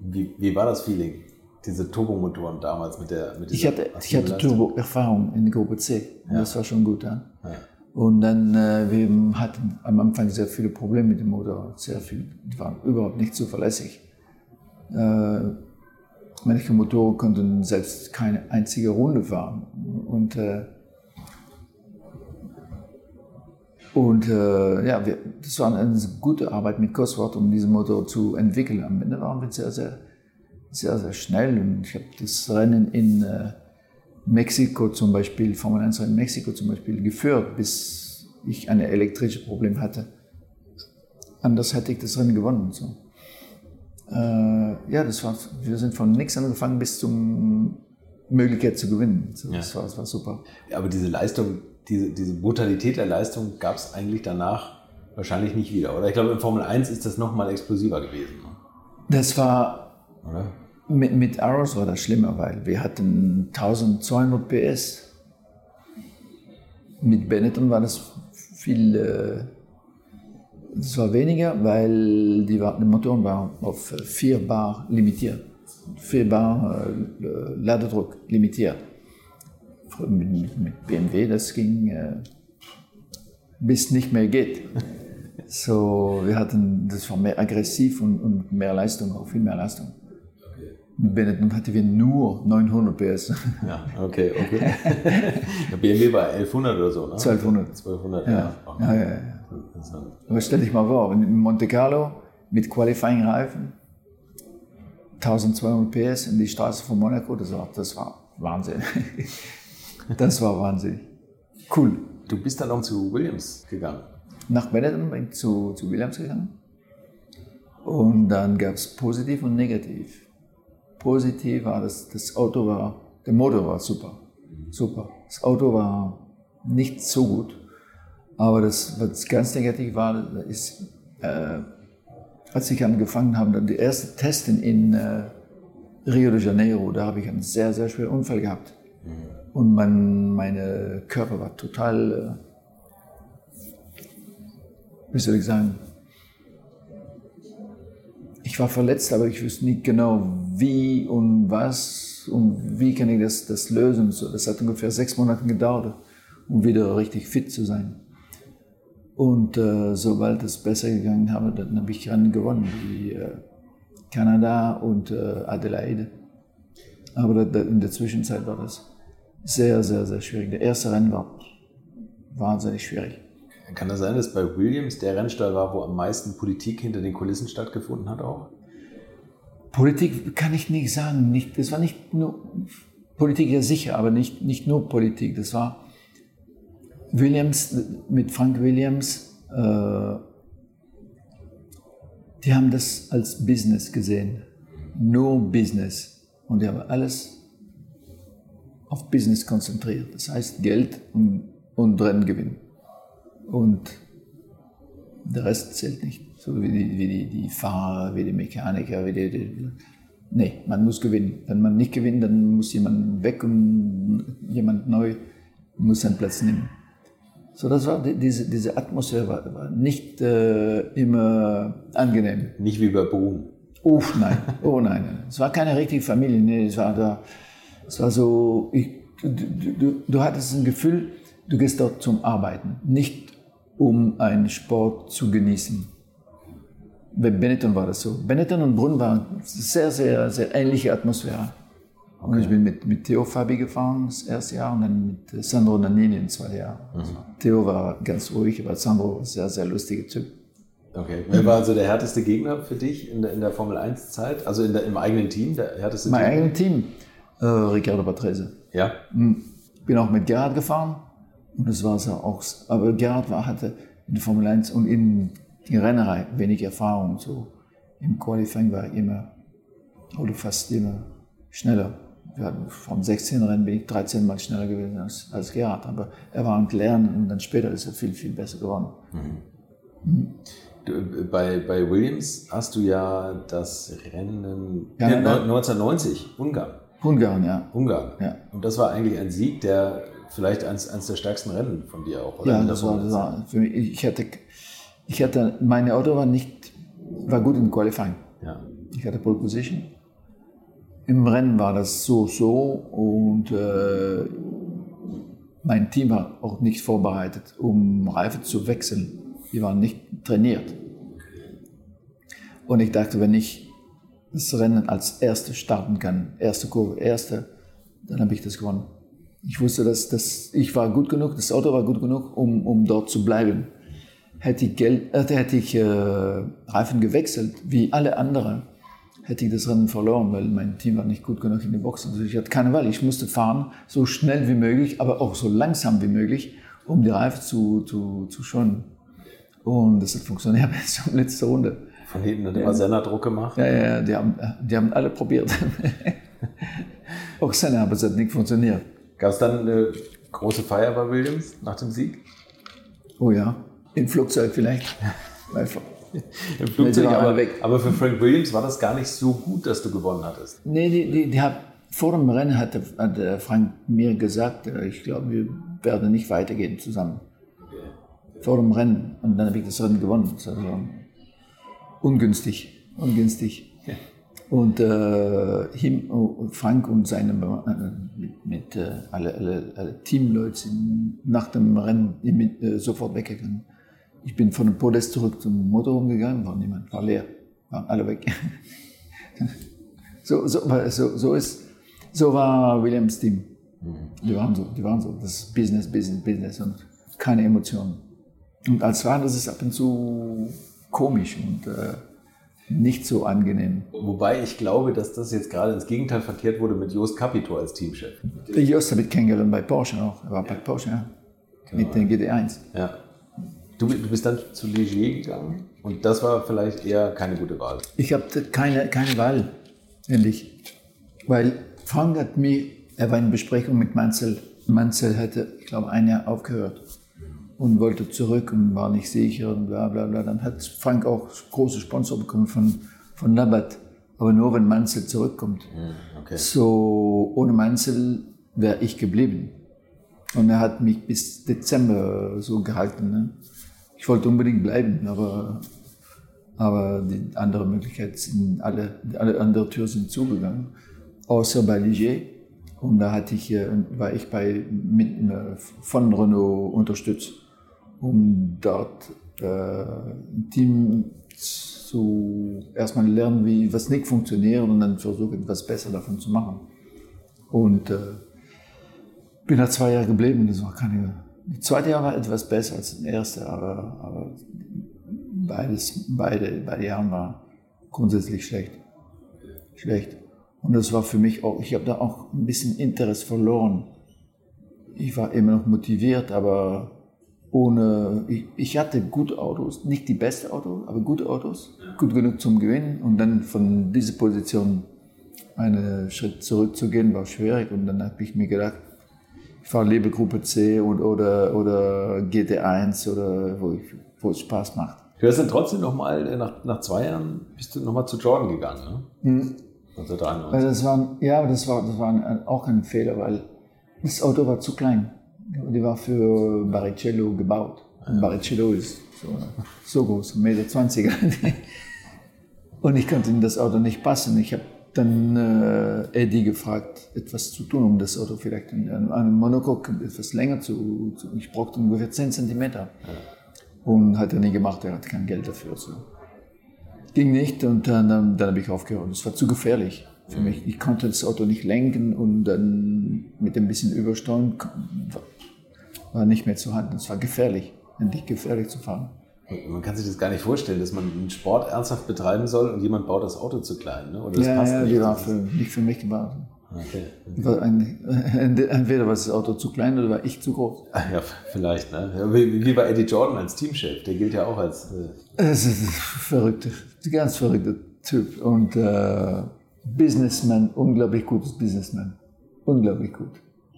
Wie, wie war das Feeling? Diese Turbomotoren damals mit der mit Ich hatte, ich hatte Turbo-Erfahrung in der Gruppe C. Ja. Das war schon gut. Ja. ja. Und dann, äh, wir hatten am Anfang sehr viele Probleme mit dem Motor. Sehr viel. Die waren überhaupt nicht zuverlässig. Äh, manche Motoren konnten selbst keine einzige Runde fahren. Und, äh, und äh, ja, wir, das war eine gute Arbeit mit Cosworth, um diesen Motor zu entwickeln. Am Ende waren wir sehr, sehr, sehr, sehr schnell. Und ich habe das Rennen in äh, Mexiko zum Beispiel, Formel 1 in Mexiko zum Beispiel, geführt, bis ich ein elektrisches Problem hatte. Anders hätte ich das Rennen gewonnen. So. Äh, ja, das war, wir sind von nichts angefangen bis zum Möglichkeit zu gewinnen. So, ja. das, war, das war super. Ja, aber diese Leistung, diese, diese Brutalität der Leistung gab es eigentlich danach wahrscheinlich nicht wieder, oder? Ich glaube, in Formel 1 ist das nochmal explosiver gewesen. Ne? Das war, oder? Mit, mit Arrows war das schlimmer, weil wir hatten 1200 PS. Mit Benetton war das viel, äh, das war weniger, weil die, die Motoren waren auf 4 Bar limitiert. 4 Bar äh, Ladedruck limitiert. Mit, BMW, das ging äh, bis nicht mehr geht. So, wir hatten, das war mehr aggressiv und, und mehr Leistung, auch viel mehr Leistung. Mit Benetton hatten wir nur 900 PS. Ja, okay, okay. Der BMW war 1100 oder so, ne? 1200. 1200, ja. Ja, ja, ja. ja. Aber stell dich mal vor, in Monte Carlo mit Qualifying-Reifen, 1200 PS in die Straße von Monaco, das war, das war Wahnsinn. Das war Wahnsinn. Cool. Du bist dann auch zu Williams gegangen? Nach Benetton bin ich zu, zu Williams gegangen. Und dann gab es positiv und negativ positiv war, dass das Auto war, der Motor war super, super. Das Auto war nicht so gut. Aber das, was ganz negativ war, ist, äh, als ich angefangen habe, dann die ersten Testen in äh, Rio de Janeiro, da habe ich einen sehr, sehr schweren Unfall gehabt. Und mein meine Körper war total, äh, wie soll ich sagen, ich war verletzt, aber ich wusste nicht genau, wie und was und wie kann ich das, das lösen. So, das hat ungefähr sechs Monate gedauert, um wieder richtig fit zu sein. Und äh, sobald es besser gegangen habe, dann habe ich Rennen gewonnen, wie äh, Kanada und äh, Adelaide. Aber da, in der Zwischenzeit war das sehr, sehr, sehr schwierig. Der erste Rennen war wahnsinnig schwierig. Kann das sein, dass bei Williams der Rennstall war, wo am meisten Politik hinter den Kulissen stattgefunden hat auch? Politik kann ich nicht sagen. Nicht, das war nicht nur Politik, ja sicher, aber nicht, nicht nur Politik. Das war Williams, mit Frank Williams, äh, die haben das als Business gesehen. Nur Business. Und die haben alles auf Business konzentriert. Das heißt Geld und, und Renngewinn. Und der Rest zählt nicht. So wie die, wie die, die Fahrer, wie die Mechaniker, wie die, die Nee, man muss gewinnen. Wenn man nicht gewinnt, dann muss jemand weg und jemand neu muss seinen Platz nehmen. So, das war diese, diese Atmosphäre war, war nicht äh, immer angenehm. Nicht wie bei Boom. Uff, nein. Oh nein. Es war keine richtige Familie. Nee, es war da. Es war so. Ich, du, du, du hattest ein Gefühl, du gehst dort zum Arbeiten, nicht um einen Sport zu genießen. Bei Benetton war das so. Benetton und Brunn waren sehr, sehr, sehr ähnliche Atmosphäre. Okay. Und ich bin mit, mit Theo Fabi gefahren das erste Jahr und dann mit Sandro Nannini im zweiten Jahr. Mhm. Theo war ganz ruhig, aber Sandro war ein sehr, sehr lustiger Typ. Okay. Wer war also der härteste Gegner für dich in der, in der Formel 1-Zeit? Also in der, im eigenen Team, der härteste mein Team? eigenes Team? Äh, Ricardo Patrese. Ja? Bin auch mit Gerhard gefahren und das war so auch. Aber Gerhard war, hatte in der Formel 1 und in der Rennerei wenig Erfahrung. So im Qualifying war er immer oder fast immer schneller. Wir hatten vom 16 Rennen bin ich 13 Mal schneller gewesen als, als Gerhard. Aber er war am Lernen und dann später ist er viel, viel besser geworden. Mhm. Du, bei, bei Williams hast du ja das Rennen Ja, nee, nein, nein. 1990, Ungarn. Ungarn, ja. Ungarn. Ja. Und das war eigentlich ein Sieg, der vielleicht eines, eines der stärksten Rennen von dir auch, oder? Ja, das war, das war für mich. Ich hatte, ich hatte, meine Auto war nicht, war gut im Qualifying. Ja. Ich hatte Pole Position. Im Rennen war das so, so und äh, mein Team war auch nicht vorbereitet, um Reifen zu wechseln. Die waren nicht trainiert. Und ich dachte, wenn ich das Rennen als Erste starten kann, erste Kurve, erste, dann habe ich das gewonnen. Ich wusste, dass, dass ich war gut genug, das Auto war gut genug, um, um dort zu bleiben. Hätte ich, Geld, äh, hätte ich äh, Reifen gewechselt, wie alle anderen, hätte ich das Rennen verloren, weil mein Team war nicht gut genug in der Box. Also ich hatte keine Wahl. Ich musste fahren, so schnell wie möglich, aber auch so langsam wie möglich, um die Reifen zu, zu, zu schonen. Und das hat funktioniert bis zur letzten Runde. Von hinten hat immer Senna Druck gemacht. Ja, ja, ja, die haben, die haben alle probiert. auch Senna, aber es hat nicht funktioniert. Gab es dann eine große Feier bei Williams nach dem Sieg? Oh ja, im Flugzeug vielleicht. Im Flugzeug, aber, weg. aber für Frank Williams war das gar nicht so gut, dass du gewonnen hattest. Nee, die, die, die hat, vor dem Rennen hat, der- hat der Frank mir gesagt, äh, ich glaube, wir werden nicht weitergehen zusammen. Vor dem Rennen. Und dann habe ich das Rennen gewonnen. Das war ungünstig. Ungünstig. Und äh, him, oh, Frank und seine äh, mit, mit äh, alle, alle, alle Teamleute sind nach dem Rennen mit, äh, sofort weggegangen. Ich bin von dem Podest zurück zum Motorhome gegangen, war niemand, war leer, waren alle weg. so, so, war- so, so, ist, so war Williams Team. Die waren so, die waren so, das ist Business, Business, Business und keine Emotionen. Und als Fahrer ist es ab und zu komisch und äh, nicht so angenehm. Wobei ich glaube, dass das jetzt gerade ins Gegenteil verkehrt wurde mit Jost Capito als Teamchef. Der Jost habe ich kennengelernt bei Porsche auch. Er war bei Porsche, ja. Mit dem GT1. Ja. Du, du bist dann zu Ligier gegangen und das war vielleicht eher keine gute Wahl. Ich habe keine, keine Wahl, endlich. Weil Frank hat mir, er war in Besprechung mit Mansell. Mansell hatte, ich glaube, ein Jahr aufgehört. Und wollte zurück und war nicht sicher und bla bla bla. Dann hat Frank auch große Sponsor bekommen von, von Labat, aber nur wenn Mansell zurückkommt. Okay. So, ohne Mansell wäre ich geblieben. Und er hat mich bis Dezember so gehalten. Ne? Ich wollte unbedingt bleiben, aber, aber die andere Möglichkeit sind alle, alle andere Türen sind zugegangen, außer bei Ligier. Und da hatte ich, war ich bei, mit, äh, von Renault unterstützt, um dort äh, ein Team zu erstmal lernen, wie was nicht funktioniert und dann versuchen, etwas besser davon zu machen. Und äh, bin da zwei Jahre geblieben. Das war keine. Das zweite Jahr war etwas besser als das erste, aber, aber beides, beide, beide Jahre waren grundsätzlich schlecht. Schlecht. Und das war für mich auch, ich habe da auch ein bisschen Interesse verloren. Ich war immer noch motiviert, aber ohne, ich, ich hatte gute Autos, nicht die besten Autos, aber gute Autos, gut genug zum Gewinnen. Und dann von dieser Position einen Schritt zurückzugehen, war schwierig. Und dann habe ich mir gedacht, ich fahre lieber Gruppe C und, oder, oder GT1 oder wo, ich, wo es Spaß macht. Du hast dann trotzdem nochmal, nach, nach zwei Jahren, bist du nochmal zu Jordan gegangen, ne? Mhm. 1993. Also das war, ja, das war, das war auch ein Fehler, weil das Auto war zu klein. Die war für Barrichello gebaut. Und Barrichello ist so, so groß, 1,20 Meter. Und ich konnte in das Auto nicht passen. Ich habe dann äh, Eddie gefragt, etwas zu tun, um das Auto vielleicht in einem Monocoque etwas länger zu, zu Ich brauchte ungefähr 10 Zentimeter. Und hat er nie gemacht, er hatte kein Geld dafür. So. Ging nicht und dann, dann, dann habe ich aufgehört. Es war zu gefährlich für mich. Ich konnte das Auto nicht lenken und dann mit ein bisschen Übersteuern war nicht mehr zu halten. Es war gefährlich, endlich gefährlich zu fahren. Man kann sich das gar nicht vorstellen, dass man einen Sport ernsthaft betreiben soll und jemand baut das Auto zu klein. Ne? Oder das ja, passt ja, nicht. die war für, nicht für mich gebaut. Okay. Ein, entweder war das Auto zu klein oder war ich zu groß. Ah, Ja, vielleicht. Ne? Wie, wie war Eddie Jordan als Teamchef? Der gilt ja auch als. Äh, Es ist ein verrückter, ganz verrückter Typ und äh, Businessman, unglaublich gutes Businessman, unglaublich gut.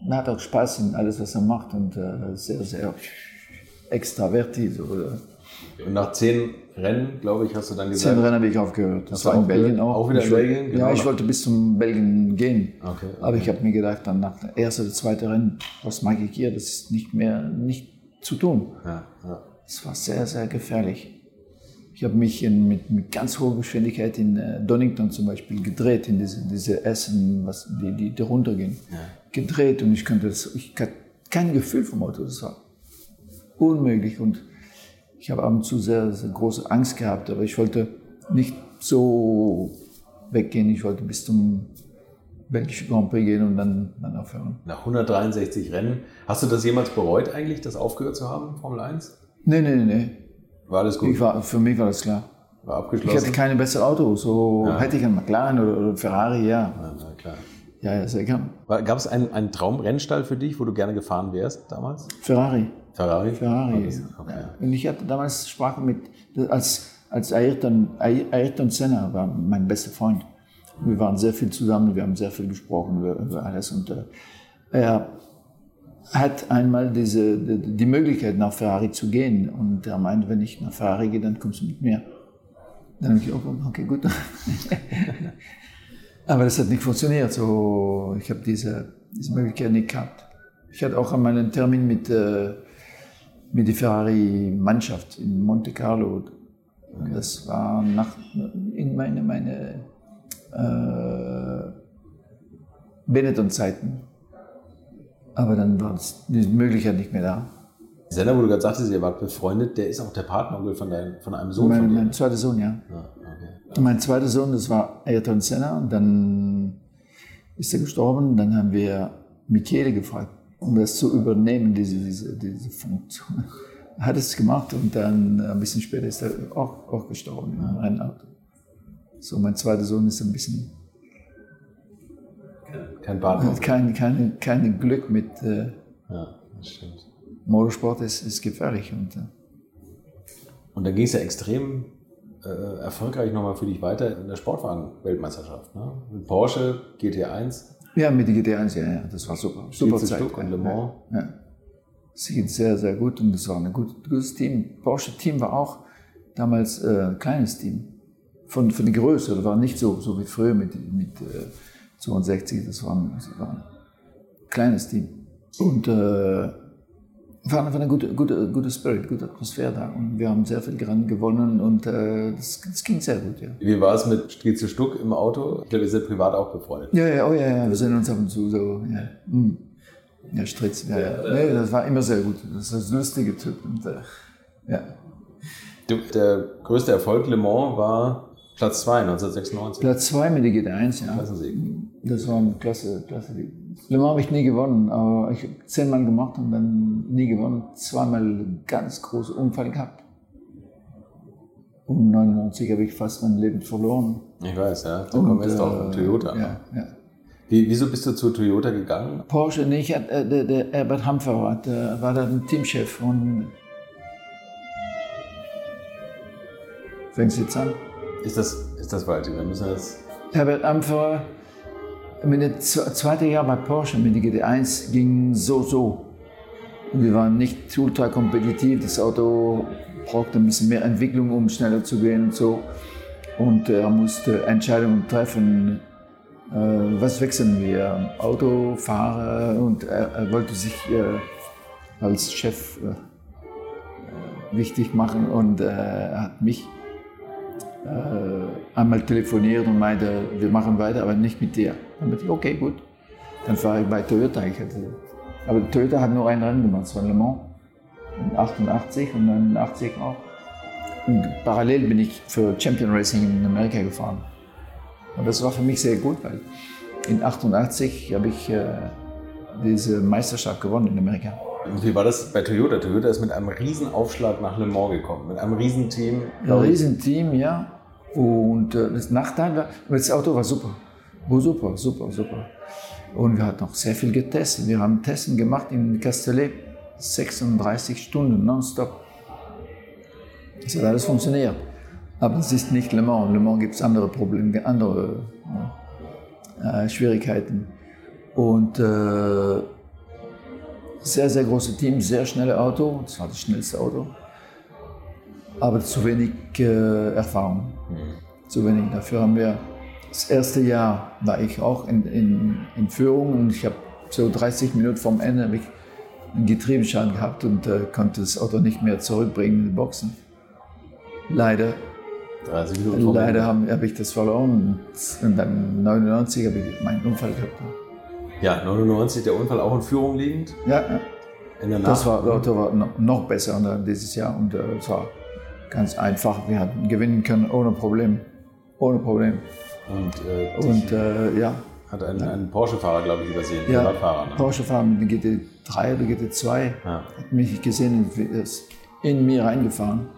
Er hat auch Spaß in alles, was er macht und äh, sehr, sehr extravertiert. So, und nach zehn Rennen, glaube ich, hast du dann Zehn gesagt. Rennen habe ich aufgehört. Das war in? Belgien auch. Auch wieder in Belgien? Ja, Genau. ich wollte bis zum Belgien gehen. Okay, Aber ich habe mir gedacht, dann nach der ersten oder zweiten Rennen, was mache ich hier? Das ist nicht mehr nicht zu tun. Ja, ja. Es war sehr, sehr gefährlich. Ich habe mich in, mit, mit ganz hoher Geschwindigkeit in äh, Donington zum Beispiel gedreht, in diese, diese Essen, was, die, die, die runtergehen. Gedreht und ich konnte das, ich hatte kein Gefühl vom Auto, das war unmöglich. Und ich habe ab und zu sehr, sehr große Angst gehabt, aber ich wollte nicht so weggehen, ich wollte bis zum belgischen Grand Prix gehen und dann, dann aufhören. Nach 163 Rennen. Hast du das jemals bereut, eigentlich, das aufgehört zu haben, Formel 1? Nee, nee, nee, nee. War alles gut? Ich war, für mich war das klar. War Ich abgeschlossen? hatte keine bessere Auto. So Ja. hätte ich einen McLaren oder, oder Ferrari, ja. ja, na klar. Ja, ja, sehr gern. Gab es einen, einen Traumrennstall für dich, wo du gerne gefahren wärst damals? Ferrari. Ferrari? Ferrari. Okay. Ja. Und ich hatte damals Sprache mit, als, als Ayrton, Ay- Ayrton Senna war mein bester Freund. Wir waren sehr viel zusammen, wir haben sehr viel gesprochen über, über alles. Und äh, er hat einmal diese, die, die Möglichkeit, nach Ferrari zu gehen. Und er meinte, wenn ich nach Ferrari gehe, dann kommst du mit mir. Dann habe ich auch gesagt, okay, gut. Aber das hat nicht funktioniert. So, ich habe diese, diese Möglichkeit nicht gehabt. Ich hatte auch einmal einen Termin mit, äh, mit der Ferrari-Mannschaft in Monte Carlo. Und Das war nach, in meine, meine äh, Benetton-Zeiten. Aber dann war das, diese Möglichkeit nicht mehr da. Senna, wo du gerade sagtest, ihr wart befreundet, der ist auch der Partneronkel von, dein, von einem Sohn Mein, von dir. mein zweiter Sohn, ja. Ja, okay. Mein zweiter Sohn, das war Ayrton Senna. Und dann ist er gestorben. Dann haben wir Michele gefragt, um das zu übernehmen, diese, diese, diese Funktion. Er hat es gemacht und dann ein bisschen später ist er auch, auch gestorben im Rennauto. So, mein zweiter Sohn ist ein bisschen, Kein Partner. hat kein, keine, kein Glück mit äh, Ja, das stimmt. Motorsport, ist, ist gefährlich. Und, äh, Und dann ging es ja extrem äh, erfolgreich nochmal für dich weiter in der Sportwagen-Weltmeisterschaft. Ne? Mit Porsche, GT1, ja, mit der GT1, ja, ja, das war super. Super 14 Zeit. Stück und Le Mans. Ja. Sie geht sehr, sehr gut und das war ein gut, gutes Team. Porsche-Team war auch damals äh, ein kleines Team. Von, von der Größe, das war nicht so, so wie früher mit, mit äh, 62, das war, ein, das war ein kleines Team. Und äh, war einfach ein guter gute, gute Spirit, gute Atmosphäre da. Und wir haben sehr viel Rennen gewonnen und äh, das, das ging sehr gut, ja. Wie war es mit Strieze Stuck im Auto? Ich glaube, ihr seid privat auch befreundet. Ja, ja, oh ja, ja, wir sehen uns ab und zu so, ja. Hm. Ja, Stritz, ja, ja. Nee, das war immer sehr gut. Das ist ein lustiger Typ. Und, äh, ja. Der größte Erfolg Le Mans war Platz 2 1996. Platz 2 mit der GT1, ja. Klassensieg. Das war eine klasse, klasse. Le Mans habe ich nie gewonnen, aber ich habe zehnmal gemacht und dann nie gewonnen. Zweimal einen ganz großen Unfall gehabt. Um 99 habe ich fast mein Leben verloren. Ich weiß, ja. Da kommen wir jetzt auch auf Toyota. Ja, ja. Wie, wieso bist du zu Toyota gegangen? Porsche nicht, äh, der, der Herbert Hampfer war, der war da ein Teamchef und fängst du jetzt an? Ist das, ist das falsch? Wir müssen das. Herbert Hampfer, mit dem zweite Jahr bei Porsche mit der GT1 ging so so. Wir waren nicht ultra kompetitiv. Das Auto brauchte ein bisschen mehr Entwicklung, um schneller zu gehen und so. Und er musste Entscheidungen treffen. Äh, was wechseln wir? Auto, Fahrer und er, wollte sich äh, als Chef äh, wichtig machen und er hat mich einmal telefoniert und meinte, wir machen weiter, aber nicht mit dir. Dann dachte ich, okay, gut. Dann war ich bei Toyota. Ich hatte, aber Toyota hat nur ein Rennen gemacht, das war Le Mans. In 88 und dann in 80 auch. Und parallel bin ich für Champion Racing in Amerika gefahren. Und das war für mich sehr gut, weil in 88 habe ich äh, diese Meisterschaft gewonnen in Amerika. Und wie war das bei Toyota? Toyota ist mit einem Riesenaufschlag nach Le Mans gekommen, mit einem Riesenteam. Ein Riesenteam, ja. Und äh, das Nachteil war, das Auto war super. War super, super, super. Und wir hatten auch sehr viel getestet. Wir haben Testen gemacht in Castellet, 36 Stunden nonstop. Das hat alles funktioniert. Aber es ist nicht Le Mans. Le Mans gibt es andere Probleme, andere äh, Schwierigkeiten. Und äh, sehr, sehr große Team, sehr schnelle Auto. Das war das schnellste Auto. Aber zu wenig äh, Erfahrung. Mhm. Zu wenig. Dafür haben wir das erste Jahr war ich auch in, in, in Führung und ich habe so 30 Minuten vom Ende ich einen Getriebeschaden gehabt und äh, konnte das Auto nicht mehr zurückbringen in die Boxen. Leider. Leider habe hab ich das verloren und dann 99 habe ich meinen Unfall gehabt. Ja, 99 der Unfall auch in Führung liegend? Ja, ja. das war, das Auto war noch besser dieses Jahr und äh, es war ganz einfach. Wir hatten gewinnen können ohne Problem. Ohne Problem. Und, äh, und äh, ja. Hat einen, einen Porsche-Fahrer, glaube ich, übersehen. Ja, Radfahrer, ne? Porsche-Fahrer mit dem GT3 oder GT2 ja. hat mich gesehen und ist in mir reingefahren.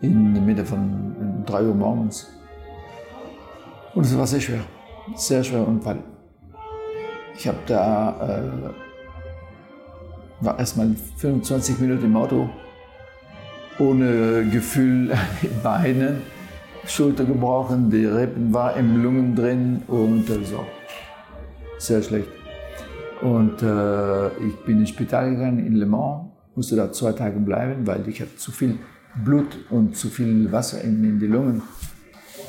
In der Mitte von 3 Uhr morgens. Und es war sehr schwer. Sehr schwer Unfall. Ich habe da, äh, war erstmal 25 Minuten im Auto, ohne Gefühl den Beinen Schulter gebrochen, die Rippen war im Lungen drin und äh, so. Sehr schlecht. Und äh, ich bin ins Spital gegangen in Le Mans, musste da zwei Tage bleiben, weil ich hatte zu viel Blut und zu viel Wasser in, in die Lungen,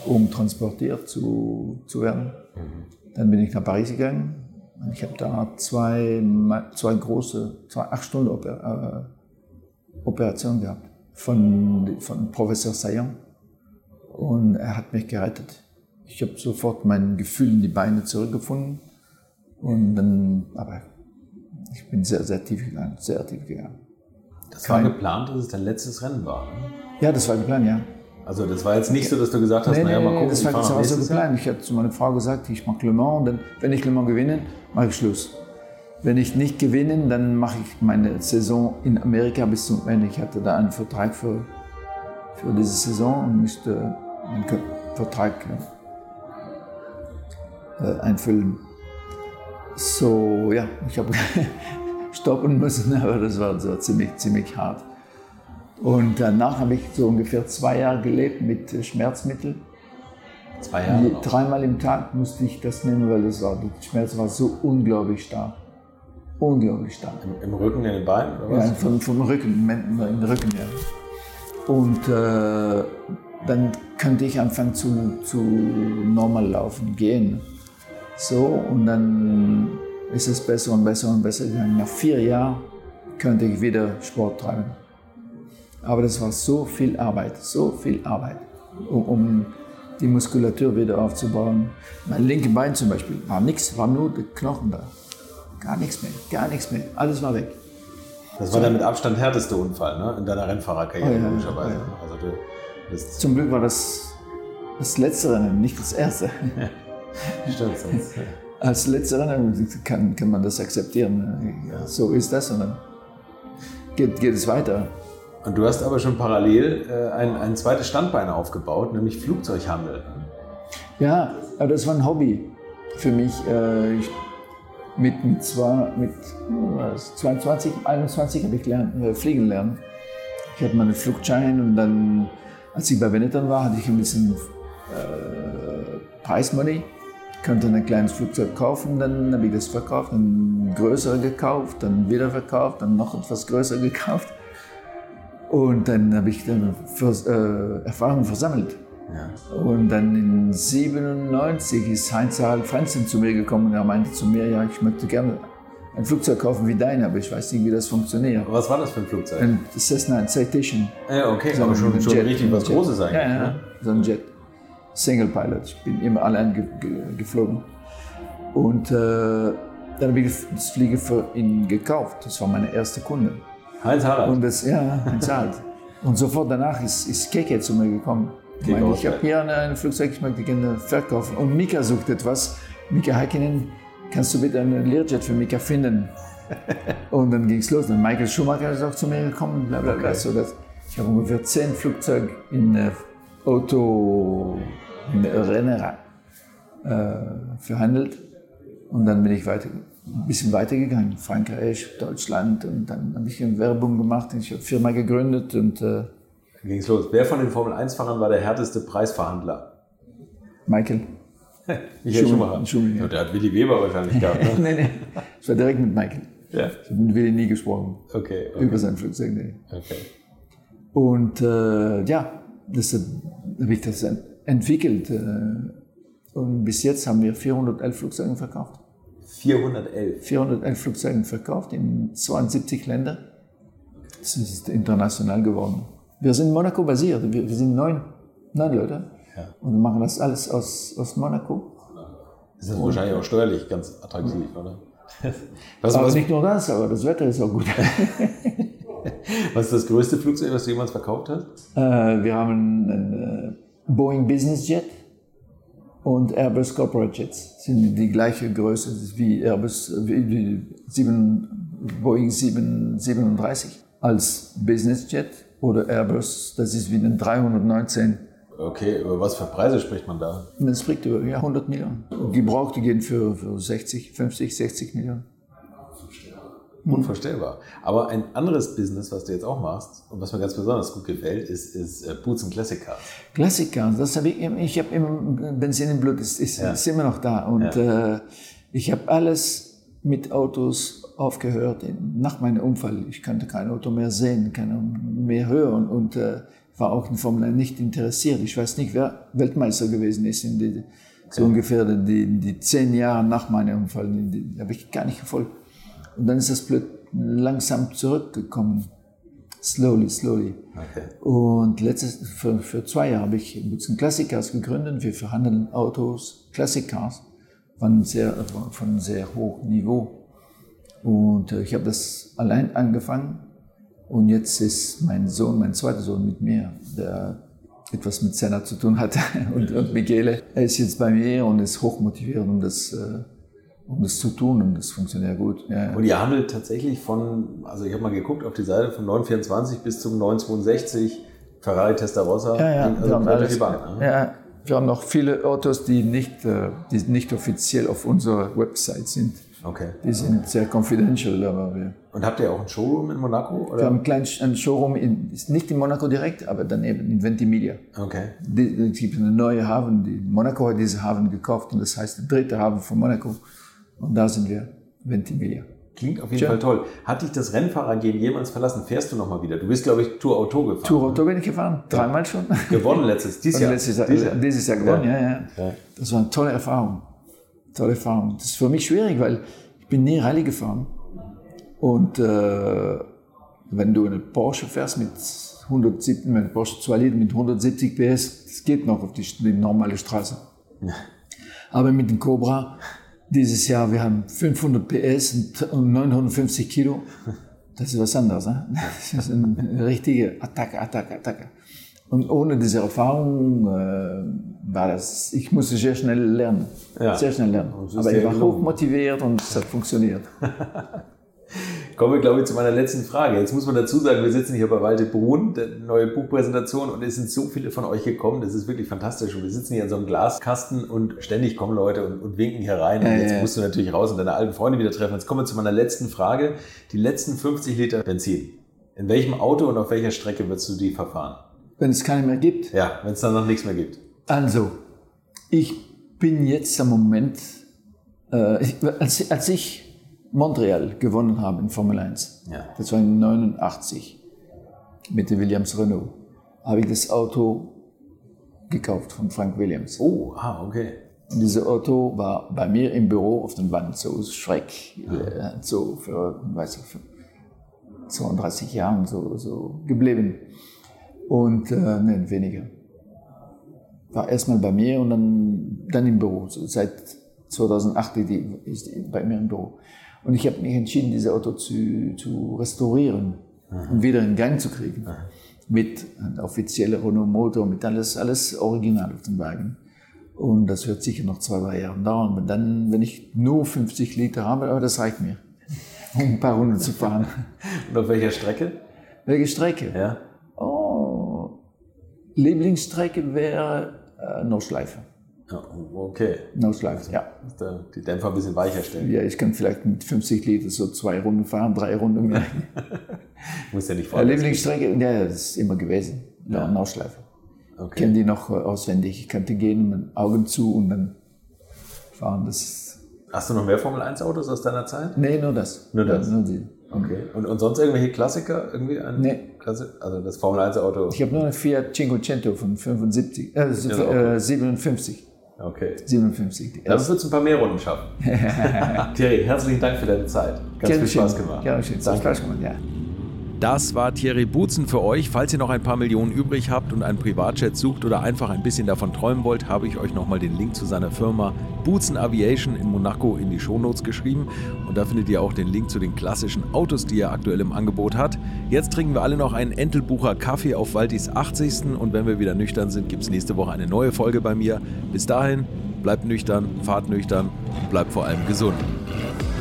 um transportiert zu, zu werden. Mhm. Dann bin ich nach Paris gegangen. Ich habe da zwei, zwei große, zwei acht Stunden Oper, äh, Operationen gehabt von, von Professor Sayan und er hat mich gerettet. Ich habe sofort mein Gefühl in die Beine zurückgefunden und dann, aber ich bin sehr, sehr tief gegangen, sehr tief gegangen. Das Kein, war geplant, dass es dein letztes Rennen war? Ne? Ja, das war geplant, ja. Also das war jetzt nicht so, dass du gesagt hast, nee, naja, mal gucken, das war, das war so geplant. Ich habe zu meiner Frau gesagt, ich mache Le Mans und dann, wenn ich Le Mans gewinne, mache ich Schluss. Wenn ich nicht gewinne, dann mache ich meine Saison in Amerika bis zum Ende. Ich hatte da einen Vertrag für, für diese Saison und müsste einen Vertrag äh, einfüllen. So, ja, ich habe stoppen müssen, aber das war so ziemlich, ziemlich hart. Und danach habe ich so ungefähr zwei Jahre gelebt mit Schmerzmitteln. Zwei Jahre? Dreimal im Tag musste ich das nehmen, weil das war, der Schmerz war so unglaublich stark. unglaublich stark. Im, Im, Rücken, in den Beinen oder was? Ja, vom, vom Rücken, im Rücken, ja. Und äh, dann könnte ich anfangen zu, zu normal laufen, gehen. So, und dann ist es besser und besser und besser gegangen. Nach vier Jahren könnte ich wieder Sport treiben. Aber das war so viel Arbeit, so viel Arbeit, um, um die Muskulatur wieder aufzubauen. Mein linkes Bein zum Beispiel war nichts, war nur der Knochen da. Gar nichts mehr, gar nichts mehr. Alles war weg. Das war der mit Abstand härteste Unfall ne? in deiner Rennfahrerkarriere, oh, ja, logischerweise. Ja. Also das Zum Glück war das das letzte Rennen, nicht das erste. Stimmt. Sonst, ja. Als letzte Rennen kann, kann man das akzeptieren. Ja, so ist das und dann geht, geht es weiter. Und du hast aber schon parallel äh, ein, ein zweites Standbein aufgebaut, nämlich Flugzeughandel. Ja, aber das war ein Hobby für mich. Äh, ich, mit, mit, zwei, mit was, 22, 21 habe ich lernen, äh, fliegen lernen. Ich hatte meinen Flugschein und dann, als ich bei Benetton war, hatte ich ein bisschen äh, Preismoney. Ich konnte ein kleines Flugzeug kaufen, dann habe ich das verkauft, ein größeres gekauft, dann wieder verkauft, dann noch etwas größer gekauft. Und dann habe ich dann für, äh, Erfahrungen versammelt. Ja. Und dann in 97 ist Heinz Franzen zu mir gekommen und er meinte zu mir, ja, ich möchte gerne ein Flugzeug kaufen wie dein, aber ich weiß nicht, wie das funktioniert. Was war das für ein Flugzeug? Ein Cessna, ein Citation. Ja, okay, so aber schon, schon Jet, richtig was Großes eigentlich. Ja, ja, ne? so ein Jet. Single Pilot. Ich bin immer allein ge ge geflogen. Und äh, dann habe ich das Flieger für ihn gekauft. Das war meine erste Kunde. Heinz Harald? Und das, ja, Heinz Harald. Und sofort danach ist, ist Keke zu mir gekommen. Ich, meine, ich habe hier ein Flugzeug, ich möchte gerne verkaufen. Und Mika sucht etwas. Mika Heikkinen, kannst du bitte einen Learjet für Mika finden? und dann ging es los. Und Michael Schumacher ist auch zu mir gekommen. Bla, bla, bla, okay. so dass ich habe ungefähr zehn Flugzeuge in äh, Auto, in Rennerei äh, verhandelt. Und dann bin ich weiter, ein bisschen weitergegangen. Frankreich, Deutschland. Und dann habe ich Werbung gemacht. Ich habe Firma gegründet. Und, äh, ging es los. Wer von den Formel-1-Fahrern war der härteste Preisverhandler? Michael. Michael Schumacher. Schumacher. Ja, der hat Willi Weber wahrscheinlich gehabt. Ne? nee, nee. Ich war direkt mit Michael. Ja. Ich habe mit Willi nie gesprochen. Okay, okay. Über sein Flugzeug. Nee. Okay. Und äh, ja, das habe ich das entwickelt. Äh, und bis jetzt haben wir 411 Flugzeuge verkauft. 411? 411 Flugzeuge verkauft in 72 Ländern. Das ist international geworden. Wir sind in Monaco basiert. Wir, wir sind neun, neun Leute. Ja. Und wir machen das alles aus, aus Monaco. Das ist wahrscheinlich auch steuerlich ganz attraktiv, oder? Was, aber was, nicht nur das, aber das Wetter ist auch gut. was ist das größte Flugzeug, was du jemals verkauft hast? Äh, wir haben ein äh, Boeing Business Jet und Airbus Corporate Jets. Sind die gleiche Größe wie Airbus, wie 7, Boeing 737 als Business Jet oder Airbus, das ist wie ein 319. Okay, über was für Preise spricht man da? Man spricht über ja, 100 Millionen. Gebrauchte gehen für, für 60, 50, 60 Millionen. Unvorstellbar. Aber ein anderes Business, was du jetzt auch machst und was mir ganz besonders gut gefällt, ist, ist äh, Boots und Classic Cars. Classic Cars, das habe ich, ich habe immer Benzin im Blut, ist, ist, ja. ist immer noch da. Und ja. äh, ich habe alles mit Autos aufgehört nach meinem Unfall. Ich konnte kein Auto mehr sehen, kein mehr hören und äh, war auch in Formel 1 nicht interessiert. Ich weiß nicht, wer Weltmeister gewesen ist in die, so ungefähr die, die zehn Jahre nach meinem Unfall. Die, die habe ich gar nicht verfolgt. Und dann ist das plötzlich langsam zurückgekommen. Slowly, slowly. Okay. Und letztes, für, für zwei Jahre habe ich Butzen Classic Cars gegründet. Wir verhandeln Autos, Classic Cars von sehr, von sehr hohem Niveau. Und äh, ich habe das allein angefangen. Und jetzt ist mein Sohn, mein zweiter Sohn mit mir, der etwas mit Senna zu tun hat. und, und Michele, er ist jetzt bei mir und ist hochmotiviert, um das äh, um das zu tun und das funktioniert gut. Ja, Und ihr handelt tatsächlich von, also ich habe mal geguckt auf die Seite von 924 bis zum 962 Ferrari Testarossa. Ja, ja, also wir haben alles, die Bank, ne? ja, wir haben noch viele Autos, die nicht, äh, die nicht offiziell auf unserer Website sind. Okay. Die sind sehr confidential, aber wir. Und habt ihr auch ein Showroom in Monaco? Oder? Wir haben ein kleines ein Showroom, in, ist nicht in Monaco direkt, aber daneben in Ventimiglia. Okay. Es gibt eine neue Hafen, die Monaco hat diese Hafen gekauft und das heißt der dritte Hafen von Monaco. Und da sind wir Ventimiglia. Klingt auf jeden Tja. Fall toll. Hat dich das Rennfahrergehen jemals verlassen? Fährst du nochmal wieder? Du bist, glaube ich, Tour Auto gefahren. Tour Auto bin ich gefahren, dreimal schon. Gewonnen letztes, dieses Jahr. letztes Jahr, Dieses Jahr. dieses Jahr gewonnen, ja. Ja, Ja. Das war eine tolle Erfahrung. Tolle Erfahrung. Das ist für mich schwierig, weil ich bin nie Rallye gefahren. Und äh, wenn du eine Porsche fährst mit 170, mit einem Porsche 2 Liter mit 170 PS, das geht noch auf die, die normale Straße. Aber mit dem Cobra dieses Jahr, wir haben 500 PS und- und 950 Kilo. Das ist was anderes. Ne? Das ist eine richtige Attacke, Attacke, Attacke. Und ohne diese Erfahrung äh, war das, ich musste sehr schnell lernen. Ja. Sehr schnell lernen. Aber ich war gelungen. hoch motiviert und es hat funktioniert. Kommen wir, glaube ich, zu meiner letzten Frage. Jetzt muss man dazu sagen, wir sitzen hier bei Walte Brun, der neue Buchpräsentation, und es sind so viele von euch gekommen. Das ist wirklich fantastisch. Und wir sitzen hier in so einem Glaskasten und ständig kommen Leute und, und winken hier rein. Und jetzt musst du natürlich raus und deine alten Freunde wieder treffen. Jetzt kommen wir zu meiner letzten Frage. Die letzten 50 Liter Benzin. In welchem Auto und auf welcher Strecke würdest du die verfahren? Wenn es keine mehr gibt. Ja, wenn es dann noch nichts mehr gibt. Also, ich bin jetzt am Moment, äh, als, als ich Montreal gewonnen habe in Formel 1, Ja. das war in 89 mit der Williams Renault, habe ich das Auto gekauft von Frank Williams. Oh, ah, okay. Und dieses Auto war bei mir im Büro auf der Wand, so schreck, äh, so für, weiß ich, für 32 Jahren so, so geblieben. Und, äh, nein, weniger. War erstmal bei mir und dann, dann im Büro. So seit 2008 ist die, bei mir im Büro. Und ich habe mich entschieden, dieses Auto zu, zu restaurieren und wieder in Gang zu kriegen. Mit einem offiziellen Renault-Motor, mit alles, alles original auf dem Wagen. Und das wird sicher noch zwei, drei Jahre dauern. Aber dann, wenn ich nur 50 Liter habe, aber das reicht mir, um ein paar Runden zu fahren. Und auf welcher Strecke? Welche Strecke? Ja. Lieblingsstrecke wäre äh, No-Schleife. ja okay. No-Schleife, ja. Dass da Die Dämpfer ein bisschen weicher stellen. Ja, ich kann vielleicht mit 50 Liter so zwei Runden fahren, drei Runden mehr. Muss ja nicht Äh, vorwärts Lieblingsstrecke, ja, das ist immer gewesen. Ja, No-Schleife. gehen. Ich kenne Okay. die noch äh, auswendig. Ich kannte gehen mit Augen zu und dann fahren. Das, Hast du noch mehr Formel 1 Autos aus deiner Zeit? nee, nur das. Nur das? Ja, nur die. Okay. Und, und sonst irgendwelche Klassiker? Irgendwie ein Nee. Klasse? Also das Formel 1 Auto. Ich habe nur eine Fiat Cinquecento von 75, äh, auch gut. äh, 57. Okay. 57. Die Dann wird es ein paar mehr Runden schaffen. Thierry, herzlichen Dank für deine Zeit. Ganz Gerne viel schön. Spaß gemacht. Gerne schön. Hat Spaß gemacht, ja. Das war Thierry Butzen für euch. Falls ihr noch ein paar Millionen übrig habt und einen Privatjet sucht oder einfach ein bisschen davon träumen wollt, habe ich euch nochmal den Link zu seiner Firma Butzen Aviation in Monaco in die Shownotes geschrieben. Und da findet ihr auch den Link zu den klassischen Autos, die er aktuell im Angebot hat. Jetzt trinken wir alle noch einen Entelbucher Kaffee auf Waldis 80. Und wenn wir wieder nüchtern sind, gibt es nächste Woche eine neue Folge bei mir. Bis dahin, bleibt nüchtern, fahrt nüchtern und bleibt vor allem gesund.